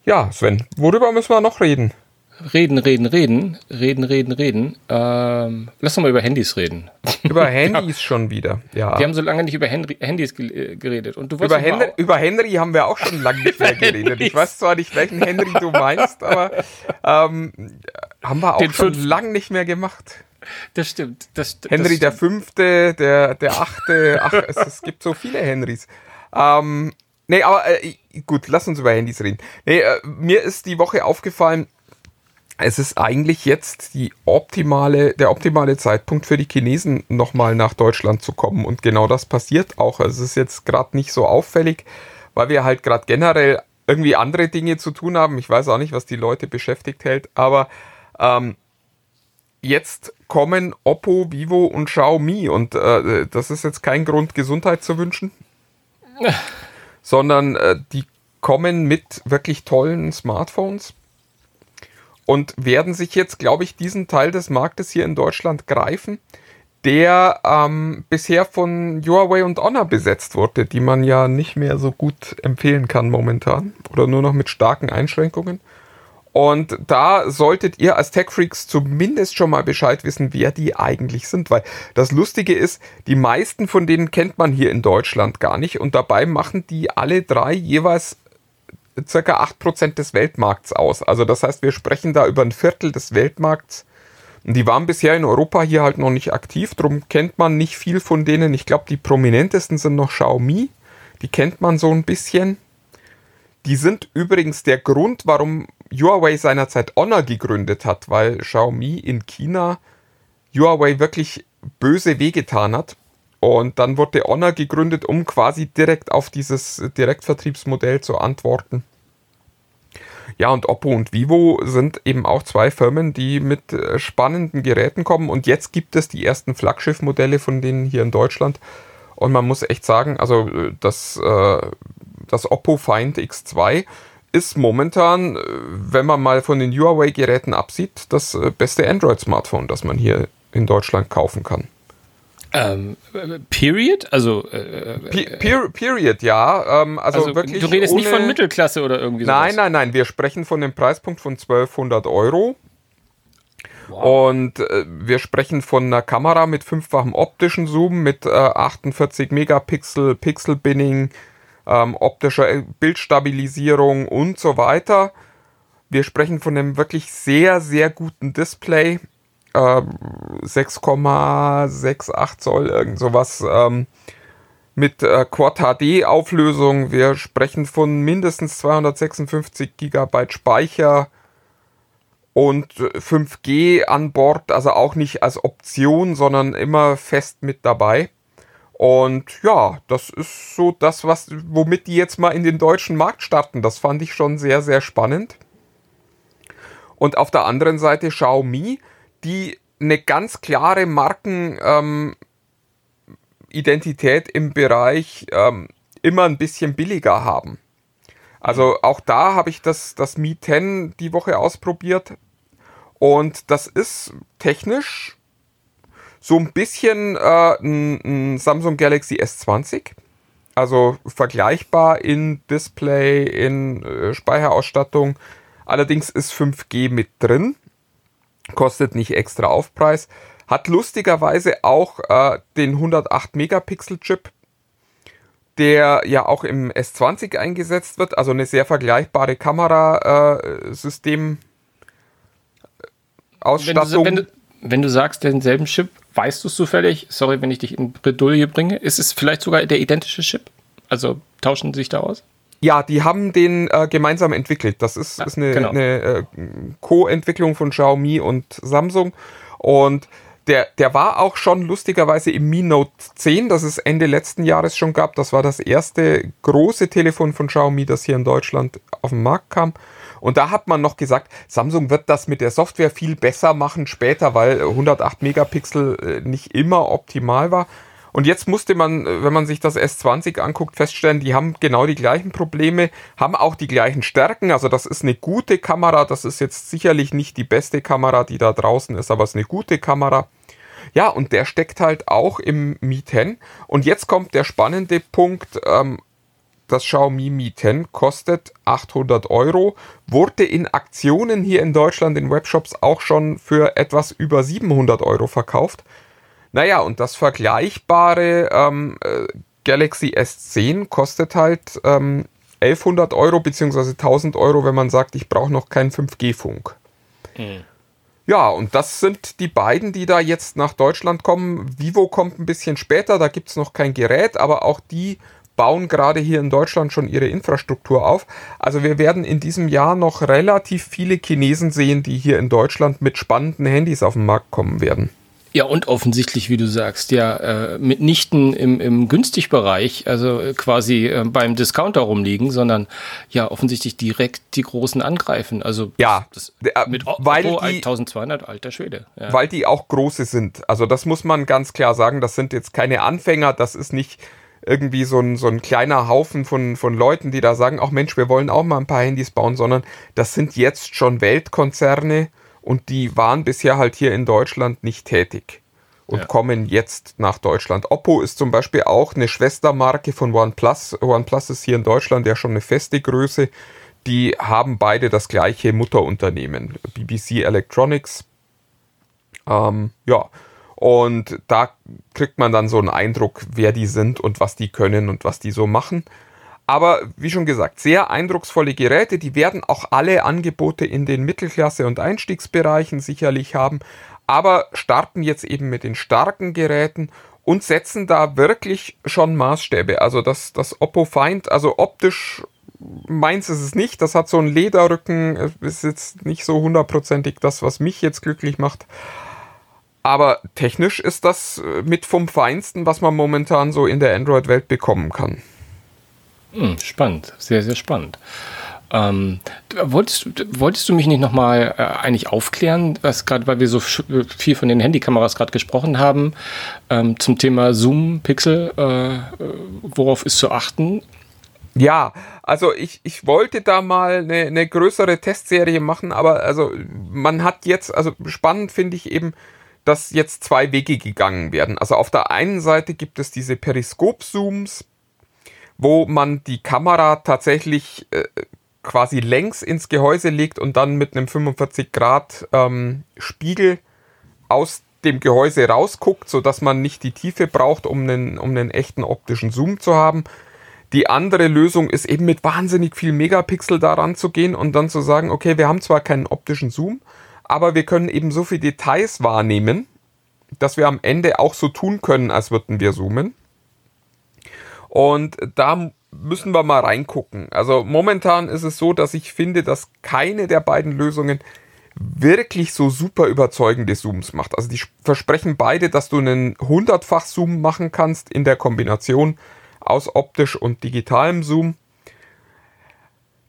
Speaker 6: Ja, Sven, worüber müssen wir noch reden?
Speaker 5: Reden, reden, reden, reden, reden, reden. Ähm, lass uns mal über Handys reden.
Speaker 6: Über Handys schon wieder, ja.
Speaker 5: Wir haben so lange nicht über Henry, Handys äh, geredet. Und du
Speaker 6: über, Henry, über Henry haben wir auch schon lange nicht mehr geredet. Ich weiß zwar nicht, welchen Henry du meinst, aber ähm, haben wir auch Den schon lange nicht mehr gemacht.
Speaker 5: Das stimmt. Das,
Speaker 6: Henry
Speaker 5: das
Speaker 6: der Fünfte, der, der Achte, ach, es, es gibt so viele Henrys. Ähm, nee, aber äh, gut, lass uns über Handys reden. Nee, äh, mir ist die Woche aufgefallen, es ist eigentlich jetzt die optimale, der optimale Zeitpunkt für die Chinesen nochmal nach Deutschland zu kommen. Und genau das passiert auch. Also es ist jetzt gerade nicht so auffällig, weil wir halt gerade generell irgendwie andere Dinge zu tun haben. Ich weiß auch nicht, was die Leute beschäftigt hält, aber ähm, jetzt kommen Oppo, Vivo und Xiaomi und äh, das ist jetzt kein Grund, Gesundheit zu wünschen, sondern äh, die kommen mit wirklich tollen Smartphones und werden sich jetzt, glaube ich, diesen Teil des Marktes hier in Deutschland greifen, der ähm, bisher von Huawei und Honor besetzt wurde, die man ja nicht mehr so gut empfehlen kann momentan oder nur noch mit starken Einschränkungen. Und da solltet ihr als Tech Freaks zumindest schon mal Bescheid wissen, wer die eigentlich sind, weil das Lustige ist, die meisten von denen kennt man hier in Deutschland gar nicht und dabei machen die alle drei jeweils circa 8% des Weltmarkts aus. Also das heißt, wir sprechen da über ein Viertel des Weltmarkts. Und die waren bisher in Europa hier halt noch nicht aktiv, darum kennt man nicht viel von denen. Ich glaube, die prominentesten sind noch Xiaomi. Die kennt man so ein bisschen. Die sind übrigens der Grund, warum Huawei seinerzeit Honor gegründet hat, weil Xiaomi in China Huawei wirklich böse wehgetan hat. Und dann wurde Honor gegründet, um quasi direkt auf dieses Direktvertriebsmodell zu antworten. Ja, und Oppo und Vivo sind eben auch zwei Firmen, die mit äh, spannenden Geräten kommen. Und jetzt gibt es die ersten Flaggschiff-Modelle von denen hier in Deutschland. Und man muss echt sagen, also äh, das, äh, das Oppo Find X2 ist momentan, wenn man mal von den Huawei-Geräten absieht, das beste Android-Smartphone, das man hier in Deutschland kaufen kann.
Speaker 5: Ähm, period? Also
Speaker 6: äh, per Period, ja. Ähm, also, also, wirklich
Speaker 5: du redest nicht von Mittelklasse oder irgendwie
Speaker 6: sowas? Nein, nein, nein. Wir sprechen von dem Preispunkt von 1200 Euro. Wow. Und äh, wir sprechen von einer Kamera mit fünffachem optischen Zoom, mit äh, 48 Megapixel Pixel Binning, ähm, optischer äh, Bildstabilisierung und so weiter. Wir sprechen von einem wirklich sehr, sehr guten Display. Äh, 6,68 Zoll, irgend sowas. Ähm, mit äh, Quad HD Auflösung. Wir sprechen von mindestens 256 GB Speicher und 5G an Bord, also auch nicht als Option, sondern immer fest mit dabei. Und ja, das ist so das, was, womit die jetzt mal in den deutschen Markt starten. Das fand ich schon sehr, sehr spannend. Und auf der anderen Seite Xiaomi, die eine ganz klare Markenidentität ähm, im Bereich ähm, immer ein bisschen billiger haben. Also auch da habe ich das, das Mi 10 die Woche ausprobiert. Und das ist technisch so ein bisschen äh, ein, ein Samsung Galaxy S20. Also vergleichbar in Display, in äh, Speicherausstattung. Allerdings ist 5G mit drin. Kostet nicht extra Aufpreis. Hat lustigerweise auch äh, den 108 Megapixel Chip, der ja auch im S20 eingesetzt wird. Also eine sehr vergleichbare Kamerasystem. Äh, Ausstattung.
Speaker 5: Wenn du, wenn, du, wenn du sagst, denselben Chip, weißt du es zufällig? Sorry, wenn ich dich in Bredouille bringe. Ist es vielleicht sogar der identische Chip? Also tauschen sich da aus?
Speaker 6: Ja, die haben den äh, gemeinsam entwickelt. Das ist, ja, ist eine, genau. eine äh, Co-Entwicklung von Xiaomi und Samsung. Und der, der war auch schon lustigerweise im Mi Note 10, das es Ende letzten Jahres schon gab. Das war das erste große Telefon von Xiaomi, das hier in Deutschland auf den Markt kam. Und da hat man noch gesagt, Samsung wird das mit der Software viel besser machen später, weil 108 Megapixel äh, nicht immer optimal war. Und jetzt musste man, äh, wenn man sich das S20 anguckt, feststellen, die haben genau die gleichen Probleme, haben auch die gleichen Stärken. Also das ist eine gute Kamera. Das ist jetzt sicherlich nicht die beste Kamera, die da draußen ist, aber es ist eine gute Kamera. Ja, und der steckt halt auch im Mi 10. Und jetzt kommt der spannende Punkt. Ähm, das Xiaomi Mi 10 kostet 800 Euro, wurde in Aktionen hier in Deutschland in Webshops auch schon für etwas über 700 Euro verkauft. Naja, und das vergleichbare ähm, äh, Galaxy S10 kostet halt ähm, 1100 Euro bzw. 1000 Euro, wenn man sagt, ich brauche noch keinen 5G-Funk. Mhm. Ja, und das sind die beiden, die da jetzt nach Deutschland kommen. Vivo kommt ein bisschen später, da gibt es noch kein Gerät, aber auch die bauen gerade hier in Deutschland schon ihre Infrastruktur auf. Also wir werden in diesem Jahr noch relativ viele Chinesen sehen, die hier in Deutschland mit spannenden Handys auf den Markt kommen werden.
Speaker 5: Ja, und offensichtlich, wie du sagst, ja, äh, mitnichten im, im Günstigbereich, also quasi äh, beim Discounter rumliegen, sondern ja, offensichtlich direkt die Großen angreifen. Also
Speaker 6: ja,
Speaker 5: das, äh, mit weil Oppo die, 1200, alter Schwede.
Speaker 6: Ja. Weil die auch große sind. Also das muss man ganz klar sagen, das sind jetzt keine Anfänger, das ist nicht irgendwie so ein, so ein kleiner Haufen von, von Leuten, die da sagen, ach Mensch, wir wollen auch mal ein paar Handys bauen, sondern das sind jetzt schon Weltkonzerne und die waren bisher halt hier in Deutschland nicht tätig und ja. kommen jetzt nach Deutschland. Oppo ist zum Beispiel auch eine Schwestermarke von OnePlus. OnePlus ist hier in Deutschland ja schon eine feste Größe. Die haben beide das gleiche Mutterunternehmen, BBC Electronics. Ähm, ja, und da kriegt man dann so einen Eindruck, wer die sind und was die können und was die so machen. Aber wie schon gesagt, sehr eindrucksvolle Geräte. Die werden auch alle Angebote in den Mittelklasse- und Einstiegsbereichen sicherlich haben. Aber starten jetzt eben mit den starken Geräten und setzen da wirklich schon Maßstäbe. Also das, das Oppo Find, also optisch meins ist es nicht. Das hat so einen Lederrücken, ist jetzt nicht so hundertprozentig das, was mich jetzt glücklich macht. Aber technisch ist das äh, mit vom Feinsten, was man momentan so in der Android-Welt bekommen kann.
Speaker 5: Hm, spannend, sehr, sehr spannend. Ähm, wolltest, wolltest du mich nicht nochmal äh, eigentlich aufklären, was gerade, weil wir so viel von den Handykameras gerade gesprochen haben, ähm, zum Thema Zoom, Pixel, äh, äh worauf ist zu achten?
Speaker 6: Ja, also ich, ich wollte da mal eine, eine größere Testserie machen, aber also man hat jetzt, also spannend finde ich eben, dass jetzt zwei Wege gegangen werden. Also auf der einen Seite gibt es diese Periskop-Zooms, wo man die Kamera tatsächlich äh, quasi längs ins Gehäuse legt und dann mit einem 45 Grad ähm, Spiegel aus dem Gehäuse rausguckt, sodass man nicht die Tiefe braucht, um einen, um einen echten optischen Zoom zu haben. Die andere Lösung ist eben mit wahnsinnig viel Megapixel daran zu gehen und dann zu sagen, okay, wir haben zwar keinen optischen Zoom, aber wir können eben so viele Details wahrnehmen, dass wir am Ende auch so tun können, als würden wir zoomen. Und da müssen wir mal reingucken. Also momentan ist es so, dass ich finde, dass keine der beiden Lösungen wirklich so super überzeugende Zooms macht. Also die versprechen beide, dass du einen hundertfach Zoom machen kannst in der Kombination aus optisch und digitalem Zoom.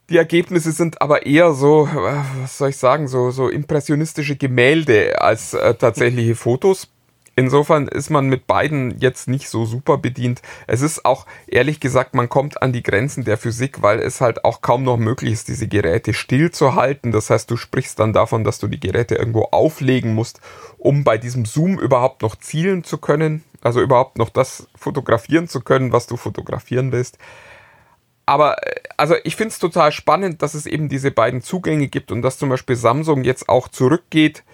Speaker 6: Die Ergebnisse sind aber eher so, äh, was soll ich sagen, so, so impressionistische Gemälde als äh, tatsächliche Fotos. Insofern ist man mit beiden jetzt nicht so super bedient. Es ist auch, ehrlich gesagt, man kommt an die Grenzen der Physik, weil es halt auch kaum noch möglich ist, diese Geräte stillzuhalten. Das heißt, du sprichst dann davon, dass du die Geräte irgendwo auflegen musst, um bei diesem Zoom überhaupt noch zielen zu können. Also überhaupt noch das fotografieren zu können, was du fotografieren willst. Aber äh, also ich finde es total spannend, dass es eben diese beiden Zugänge gibt und dass zum Beispiel Samsung jetzt auch zurückgeht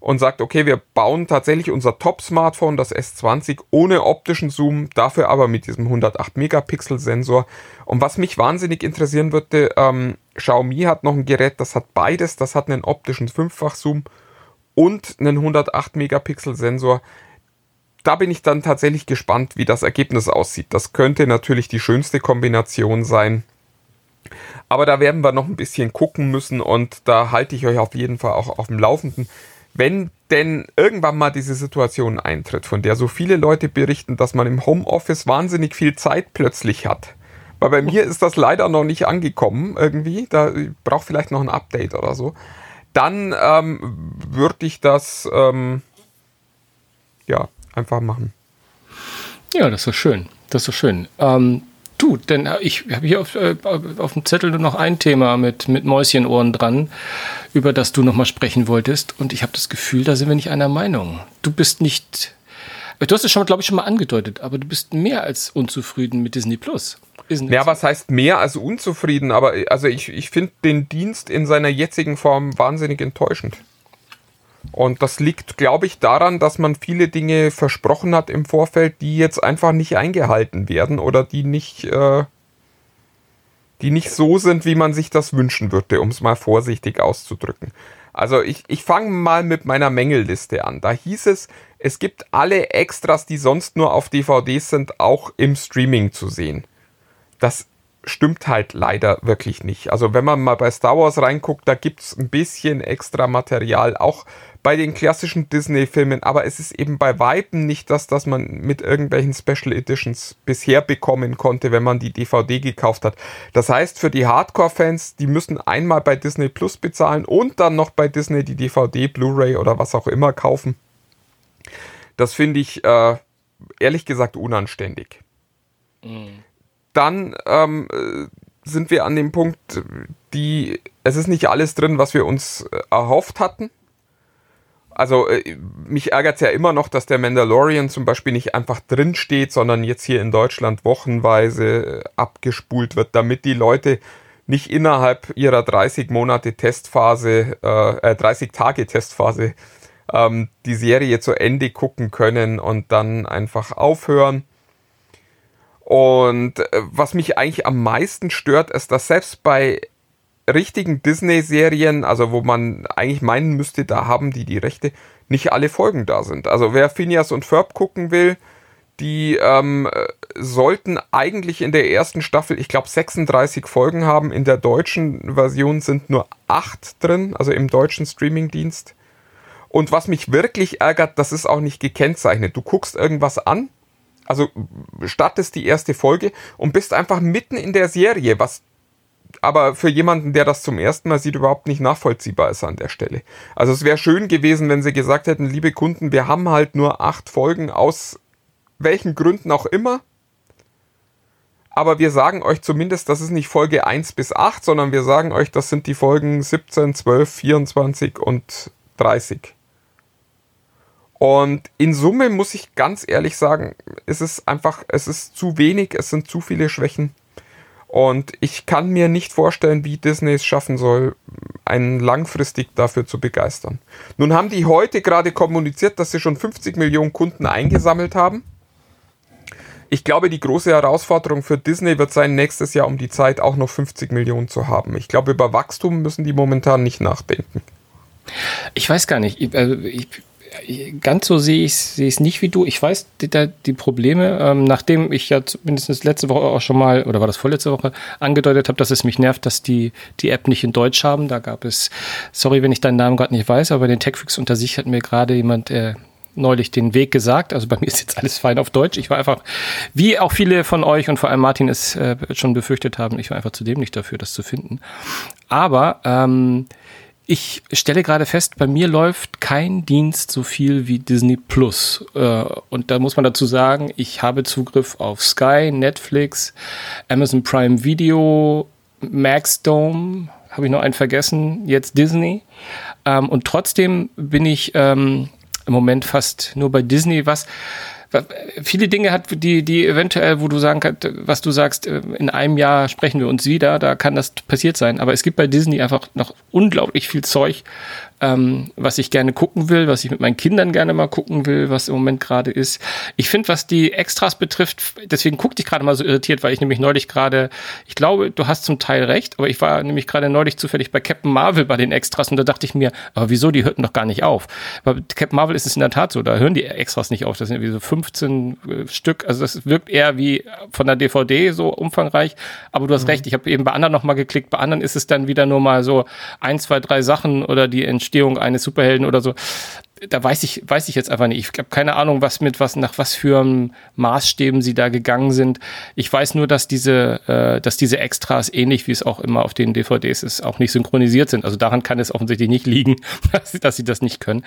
Speaker 6: und sagt, okay, wir bauen tatsächlich unser Top-Smartphone, das S20, ohne optischen Zoom, dafür aber mit diesem 108 Megapixel Sensor. Und was mich wahnsinnig interessieren würde, ähm, Xiaomi hat noch ein Gerät, das hat beides, das hat einen optischen Fünffach-Zoom und einen 108 Megapixel Sensor. Da bin ich dann tatsächlich gespannt, wie das Ergebnis aussieht. Das könnte natürlich die schönste Kombination sein. Aber da werden wir noch ein bisschen gucken müssen und da halte ich euch auf jeden Fall auch auf dem Laufenden wenn denn irgendwann mal diese Situation eintritt, von der so viele Leute berichten, dass man im Homeoffice wahnsinnig viel Zeit plötzlich hat. Weil bei mir ist das leider noch nicht angekommen irgendwie. Da braucht vielleicht noch ein Update oder so. Dann ähm, würde ich das ähm, ja einfach machen.
Speaker 5: Ja, das ist schön. Das ist schön. Ähm, Du, denn ich habe hier auf, äh, auf dem Zettel nur noch ein Thema mit, mit Mäuschenohren dran, über das du nochmal sprechen wolltest. Und ich habe das Gefühl, da sind wir nicht einer Meinung. Du bist nicht, du hast es schon, glaube ich, schon mal angedeutet, aber du bist mehr als unzufrieden mit Disney Plus.
Speaker 6: Ja, was heißt mehr als unzufrieden? Aber also ich, ich finde den Dienst in seiner jetzigen Form wahnsinnig enttäuschend. Und das liegt, glaube ich, daran, dass man viele Dinge versprochen hat im Vorfeld, die jetzt einfach nicht eingehalten werden oder die nicht, äh, die nicht so sind, wie man sich das wünschen würde, um es mal vorsichtig auszudrücken. Also ich, ich fange mal mit meiner Mängelliste an. Da hieß es, es gibt alle Extras, die sonst nur auf DVDs sind, auch im Streaming zu sehen. Das stimmt halt leider wirklich nicht. Also wenn man mal bei Star Wars reinguckt, da gibt es ein bisschen extra Material, auch bei den klassischen Disney-Filmen, aber es ist eben bei Weitem nicht das, das man mit irgendwelchen Special Editions bisher bekommen konnte, wenn man die DVD gekauft hat. Das heißt, für die Hardcore-Fans, die müssen einmal bei Disney Plus bezahlen und dann noch bei Disney die DVD, Blu-ray oder was auch immer kaufen. Das finde ich äh, ehrlich gesagt unanständig. Mhm. Dann ähm, sind wir an dem Punkt, die, es ist nicht alles drin, was wir uns äh, erhofft hatten also äh, mich ärgert es ja immer noch, dass der Mandalorian zum Beispiel nicht einfach drin steht, sondern jetzt hier in Deutschland wochenweise äh, abgespult wird, damit die Leute nicht innerhalb ihrer 30 Monate Testphase, äh, 30 äh, Tage Testphase ähm, die Serie zu Ende gucken können und dann einfach aufhören. Und was mich eigentlich am meisten stört, ist, dass selbst bei richtigen Disney-Serien, also wo man eigentlich meinen müsste, da haben die die Rechte, nicht alle Folgen da sind. Also wer Phineas und Ferb gucken will, die ähm, sollten eigentlich in der ersten Staffel, ich glaube, 36 Folgen haben. In der deutschen Version sind nur 8 drin, also im deutschen Streamingdienst. Und was mich wirklich ärgert, das ist auch nicht gekennzeichnet. Du guckst irgendwas an, also startest die erste Folge und bist einfach mitten in der Serie, was aber für jemanden, der das zum ersten Mal sieht, überhaupt nicht nachvollziehbar ist an der Stelle. Also es wäre schön gewesen, wenn sie gesagt hätten, liebe Kunden, wir haben halt nur acht Folgen aus welchen Gründen auch immer. Aber wir sagen euch zumindest, das ist nicht Folge 1 bis 8, sondern wir sagen euch, das sind die Folgen 17, 12, 24 und 30. Und in Summe muss ich ganz ehrlich sagen, es ist einfach, es ist zu wenig, es sind zu viele Schwächen. Und ich kann mir nicht vorstellen, wie Disney es schaffen soll, einen langfristig dafür zu begeistern. Nun haben die heute gerade kommuniziert, dass sie schon 50 Millionen Kunden eingesammelt haben. Ich glaube, die große Herausforderung für Disney wird sein, nächstes Jahr um die Zeit auch noch 50 Millionen zu haben. Ich glaube, über Wachstum müssen die momentan nicht nachdenken.
Speaker 5: Ich weiß gar nicht. Ich, also ich, ganz so sehe ich es nicht wie du. Ich weiß die, die Probleme, ähm, nachdem ich ja mindestens letzte Woche auch schon mal, oder war das vorletzte Woche, angedeutet habe, dass es mich nervt, dass die die App nicht in Deutsch haben. Da gab es, sorry, wenn ich deinen Namen gerade nicht weiß, aber den TechFix unter sich hat mir gerade jemand äh, neulich den Weg gesagt. Also bei mir ist jetzt alles fein auf Deutsch. Ich war einfach, wie auch viele von euch und vor allem Martin es äh, schon befürchtet haben, ich war einfach zudem nicht dafür, das zu finden. Aber ähm, ich stelle gerade fest, bei mir läuft kein Dienst so viel wie Disney Plus. Äh, und da muss man dazu sagen, ich habe Zugriff auf Sky, Netflix, Amazon Prime Video, Maxdome, habe ich noch einen vergessen, jetzt Disney. Ähm, und trotzdem bin ich ähm, im Moment fast nur bei Disney, was viele Dinge hat, die, die eventuell, wo du sagen kannst, was du sagst, äh, in einem Jahr sprechen wir uns wieder, da kann das passiert sein. Aber es gibt bei Disney einfach noch unglaublich viel Zeug, ähm, was ich gerne gucken will, was ich mit meinen Kindern gerne mal gucken will, was im Moment gerade ist. Ich finde, was die Extras betrifft, deswegen guckte ich gerade mal so irritiert, weil ich nämlich neulich gerade, ich glaube, du hast zum Teil recht, aber ich war nämlich gerade neulich zufällig bei Captain Marvel bei den Extras und da dachte ich mir, aber wieso, die hörten doch gar nicht auf. Bei Captain Marvel ist es in der Tat so, da hören die Extras nicht auf, das sind irgendwie so 15 äh, Stück, also das wirkt eher wie von der DVD so umfangreich, aber du hast mhm. recht, ich habe eben bei anderen nochmal geklickt, bei anderen ist es dann wieder nur mal so ein, zwei, drei Sachen oder die Entstehung Entstehung eines Superhelden oder so da weiß ich, weiß ich jetzt einfach nicht. Ich habe keine Ahnung, was mit was, nach was für Maßstäben sie da gegangen sind. Ich weiß nur, dass diese, äh, dass diese Extras ähnlich wie es auch immer auf den DVDs ist, auch nicht synchronisiert sind. Also daran kann es offensichtlich nicht liegen, dass, dass sie das nicht können.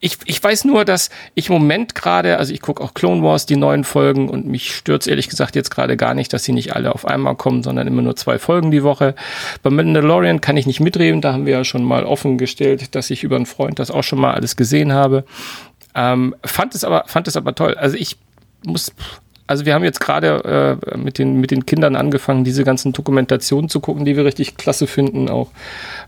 Speaker 5: Ich, ich weiß nur, dass ich im Moment gerade, also ich gucke auch Clone Wars, die neuen Folgen und mich stört ehrlich gesagt jetzt gerade gar nicht, dass sie nicht alle auf einmal kommen, sondern immer nur zwei Folgen die Woche. Bei Mandalorian kann ich nicht mitreden, da haben wir ja schon mal offen gestellt, dass ich über einen Freund das auch schon mal alles gesehen gesehen habe. Ähm, fand es aber, fand es aber toll. Also ich muss, also wir haben jetzt gerade äh, mit, den, mit den Kindern angefangen, diese ganzen Dokumentationen zu gucken, die wir richtig klasse finden, auch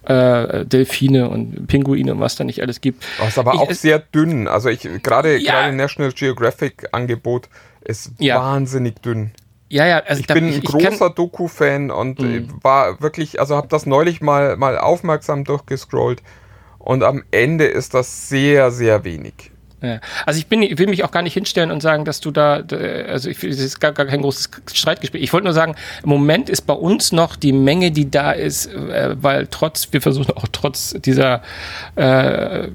Speaker 5: äh, Delfine und Pinguine und was da nicht alles gibt.
Speaker 6: Das ist aber ich, auch sehr dünn. Also ich gerade ja, gerade National Geographic Angebot ist ja. wahnsinnig dünn.
Speaker 5: Ja, ja, also
Speaker 6: ich da, bin ein ich, großer Doku-Fan und mhm. war wirklich, also habe das neulich mal, mal aufmerksam durchgescrollt und am Ende ist das sehr, sehr wenig.
Speaker 5: Also ich bin, will mich auch gar nicht hinstellen und sagen, dass du da, also ich, es ist gar, gar kein großes Streitgespräch. Ich wollte nur sagen, im Moment ist bei uns noch die Menge, die da ist, äh, weil trotz, wir versuchen auch trotz dieser äh,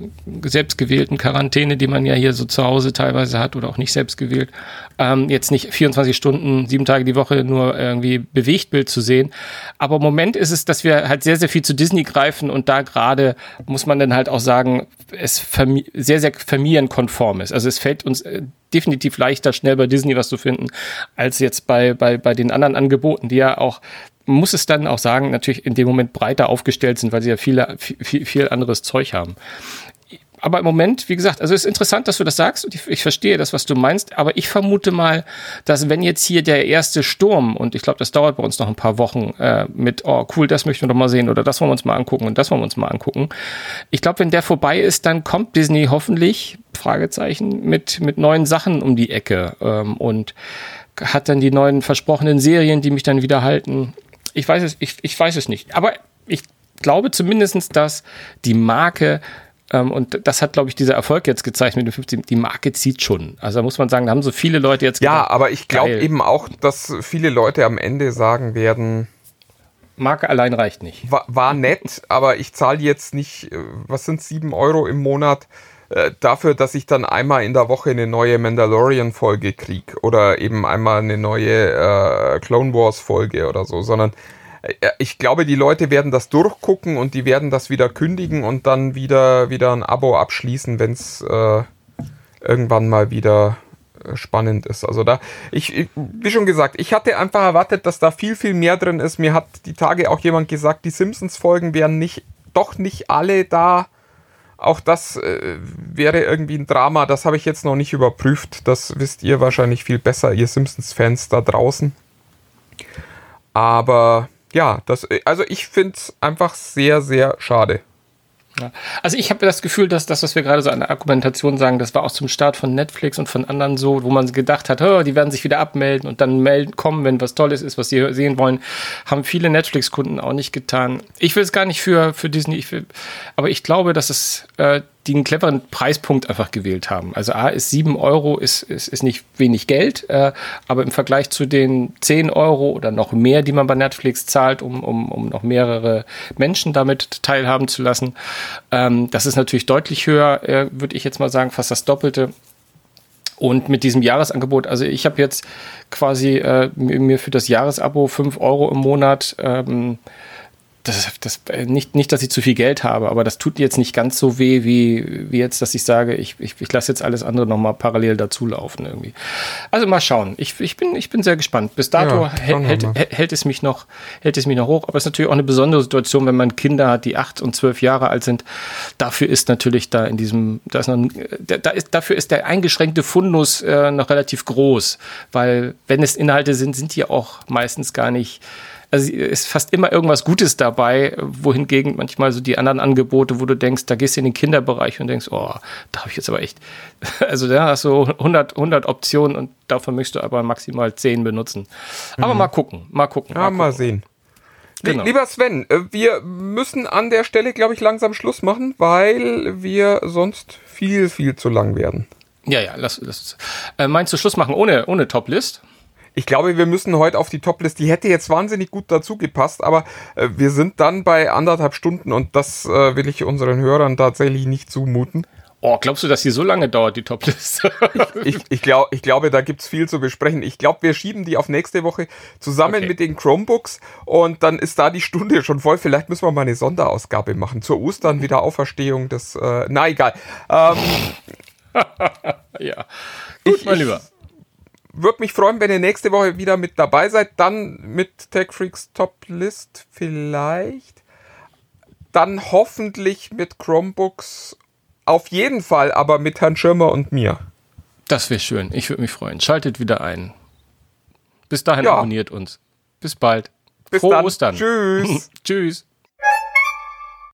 Speaker 5: selbstgewählten Quarantäne, die man ja hier so zu Hause teilweise hat oder auch nicht selbst gewählt, ähm, jetzt nicht 24 Stunden, sieben Tage die Woche nur irgendwie Bewegtbild zu sehen. Aber im Moment ist es, dass wir halt sehr, sehr viel zu Disney greifen und da gerade muss man dann halt auch sagen, es sehr, sehr familienkonform ist. Also es fällt uns äh, definitiv leichter, schnell bei Disney was zu finden, als jetzt bei, bei, bei den anderen Angeboten, die ja auch muss es dann auch sagen, natürlich in dem Moment breiter aufgestellt sind, weil sie ja viele, viel, viel anderes Zeug haben aber im Moment, wie gesagt, also es ist interessant, dass du das sagst und ich, ich, verstehe das, was du meinst, aber ich vermute mal, dass wenn jetzt hier der erste Sturm und ich glaube, das dauert bei uns noch ein paar Wochen äh, mit, oh cool, das möchten wir doch mal sehen oder das wollen wir uns mal angucken und das wollen wir uns mal angucken. Ich glaube, wenn der vorbei ist, dann kommt Disney hoffentlich, Fragezeichen, mit, mit neuen Sachen um die Ecke ähm, und hat dann die neuen versprochenen Serien, die mich dann wieder halten. Ich weiß es, ich, ich weiß es nicht. Aber ich glaube zumindestens, dass die Marke ähm, und das hat, glaube ich, dieser Erfolg jetzt gezeigt mit dem 15. Die Marke zieht schon. Also da muss man sagen, da haben so viele Leute jetzt.
Speaker 6: Ja, gedacht, aber ich glaube eben auch, dass viele Leute am Ende sagen werden.
Speaker 5: Marke allein reicht nicht.
Speaker 6: War, war nett, aber ich zahle jetzt nicht, äh, was sind sieben Euro im Monat äh, dafür, dass ich dann einmal in der Woche eine neue Mandalorian-Folge kriege oder eben einmal eine neue äh, Clone Wars-Folge oder so, sondern äh, ich glaube, die Leute werden das durchgucken und die werden das wieder kündigen und dann wieder, wieder ein Abo abschließen, wenn es äh, irgendwann mal wieder äh, spannend ist. Also da, ich, wie schon gesagt, ich hatte einfach erwartet, dass da viel, viel mehr drin ist. Mir hat die Tage auch jemand gesagt, die Simpsons-Folgen wären nicht, doch nicht alle da. Auch das äh, wäre irgendwie ein Drama, das habe ich jetzt noch nicht überprüft. Das wisst ihr wahrscheinlich viel besser, ihr Simpsons-Fans da draußen. Aber ja, das, also ich finde es einfach sehr, sehr schade.
Speaker 5: Ja. Also ich habe das Gefühl, dass das, was wir gerade so an der Argumentation sagen, das war auch zum Start von Netflix und von anderen so, wo man gedacht hat, oh, die werden sich wieder abmelden und dann melden, kommen, wenn was Tolles ist, was sie sehen wollen, haben viele Netflix-Kunden auch nicht getan. Ich will es gar nicht für, für Disney, ich will, aber ich glaube, dass es äh, die einen cleveren Preispunkt einfach gewählt haben. Also A ist 7 Euro, ist, ist, ist nicht wenig Geld, äh, aber im Vergleich zu den 10 Euro oder noch mehr, die man bei Netflix zahlt, um, um, um noch mehrere Menschen damit teilhaben zu lassen, ähm, das ist natürlich deutlich höher, äh, würde ich jetzt mal sagen, fast das Doppelte. Und mit diesem Jahresangebot, also ich habe jetzt quasi äh, mir für das Jahresabo 5 Euro im Monat ähm, das, das, nicht, nicht, dass ich zu viel Geld habe, aber das tut jetzt nicht ganz so weh, wie, wie jetzt, dass ich sage, ich, ich, ich lasse jetzt alles andere nochmal parallel dazulaufen irgendwie. Also mal schauen. Ich, ich, bin, ich bin sehr gespannt. Bis dato ja, hält, hält, hält, es mich noch, hält es mich noch hoch. Aber es ist natürlich auch eine besondere Situation, wenn man Kinder hat, die acht und zwölf Jahre alt sind. Dafür ist natürlich da in diesem, da ist noch, da ist, dafür ist der eingeschränkte Fundus äh, noch relativ groß, weil wenn es Inhalte sind, sind die auch meistens gar nicht also ist fast immer irgendwas Gutes dabei, wohingegen manchmal so die anderen Angebote, wo du denkst, da gehst du in den Kinderbereich und denkst, oh, da habe ich jetzt aber echt, also da hast du 100, 100 Optionen und davon möchtest du aber maximal 10 benutzen. Aber mhm. mal gucken, mal gucken.
Speaker 6: Ja, mal, gucken. mal sehen. Genau. Lieber Sven, äh, wir müssen an der Stelle, glaube ich, langsam Schluss machen, weil wir sonst viel, viel zu lang werden.
Speaker 5: Ja, ja, lass, lass äh, meinst du Schluss machen ohne, ohne Top-List?
Speaker 6: Ich glaube, wir müssen heute auf die Toplist. Die hätte jetzt wahnsinnig gut dazu gepasst, aber äh, wir sind dann bei anderthalb Stunden und das äh, will ich unseren Hörern tatsächlich nicht zumuten.
Speaker 5: Oh, glaubst du, dass die so lange dauert, die Topliste?
Speaker 6: ich, ich, ich, glaub, ich glaube, da gibt's viel zu besprechen. Ich glaube, wir schieben die auf nächste Woche zusammen okay. mit den Chromebooks und dann ist da die Stunde schon voll. Vielleicht müssen wir mal eine Sonderausgabe machen. Zur Ostern wieder Auferstehung des. Äh, na egal. Ähm,
Speaker 5: ja. Gut, ich, mein Lieber
Speaker 6: würde mich freuen, wenn ihr nächste Woche wieder mit dabei seid. Dann mit Tech Freaks Top List vielleicht. Dann hoffentlich mit Chromebooks. Auf jeden Fall aber mit Herrn Schirmer und mir.
Speaker 5: Das wäre schön. Ich würde mich freuen. Schaltet wieder ein. Bis dahin ja. abonniert uns. Bis bald.
Speaker 6: Bis Frohe dann. Ostern. Tschüss.
Speaker 5: Tschüss.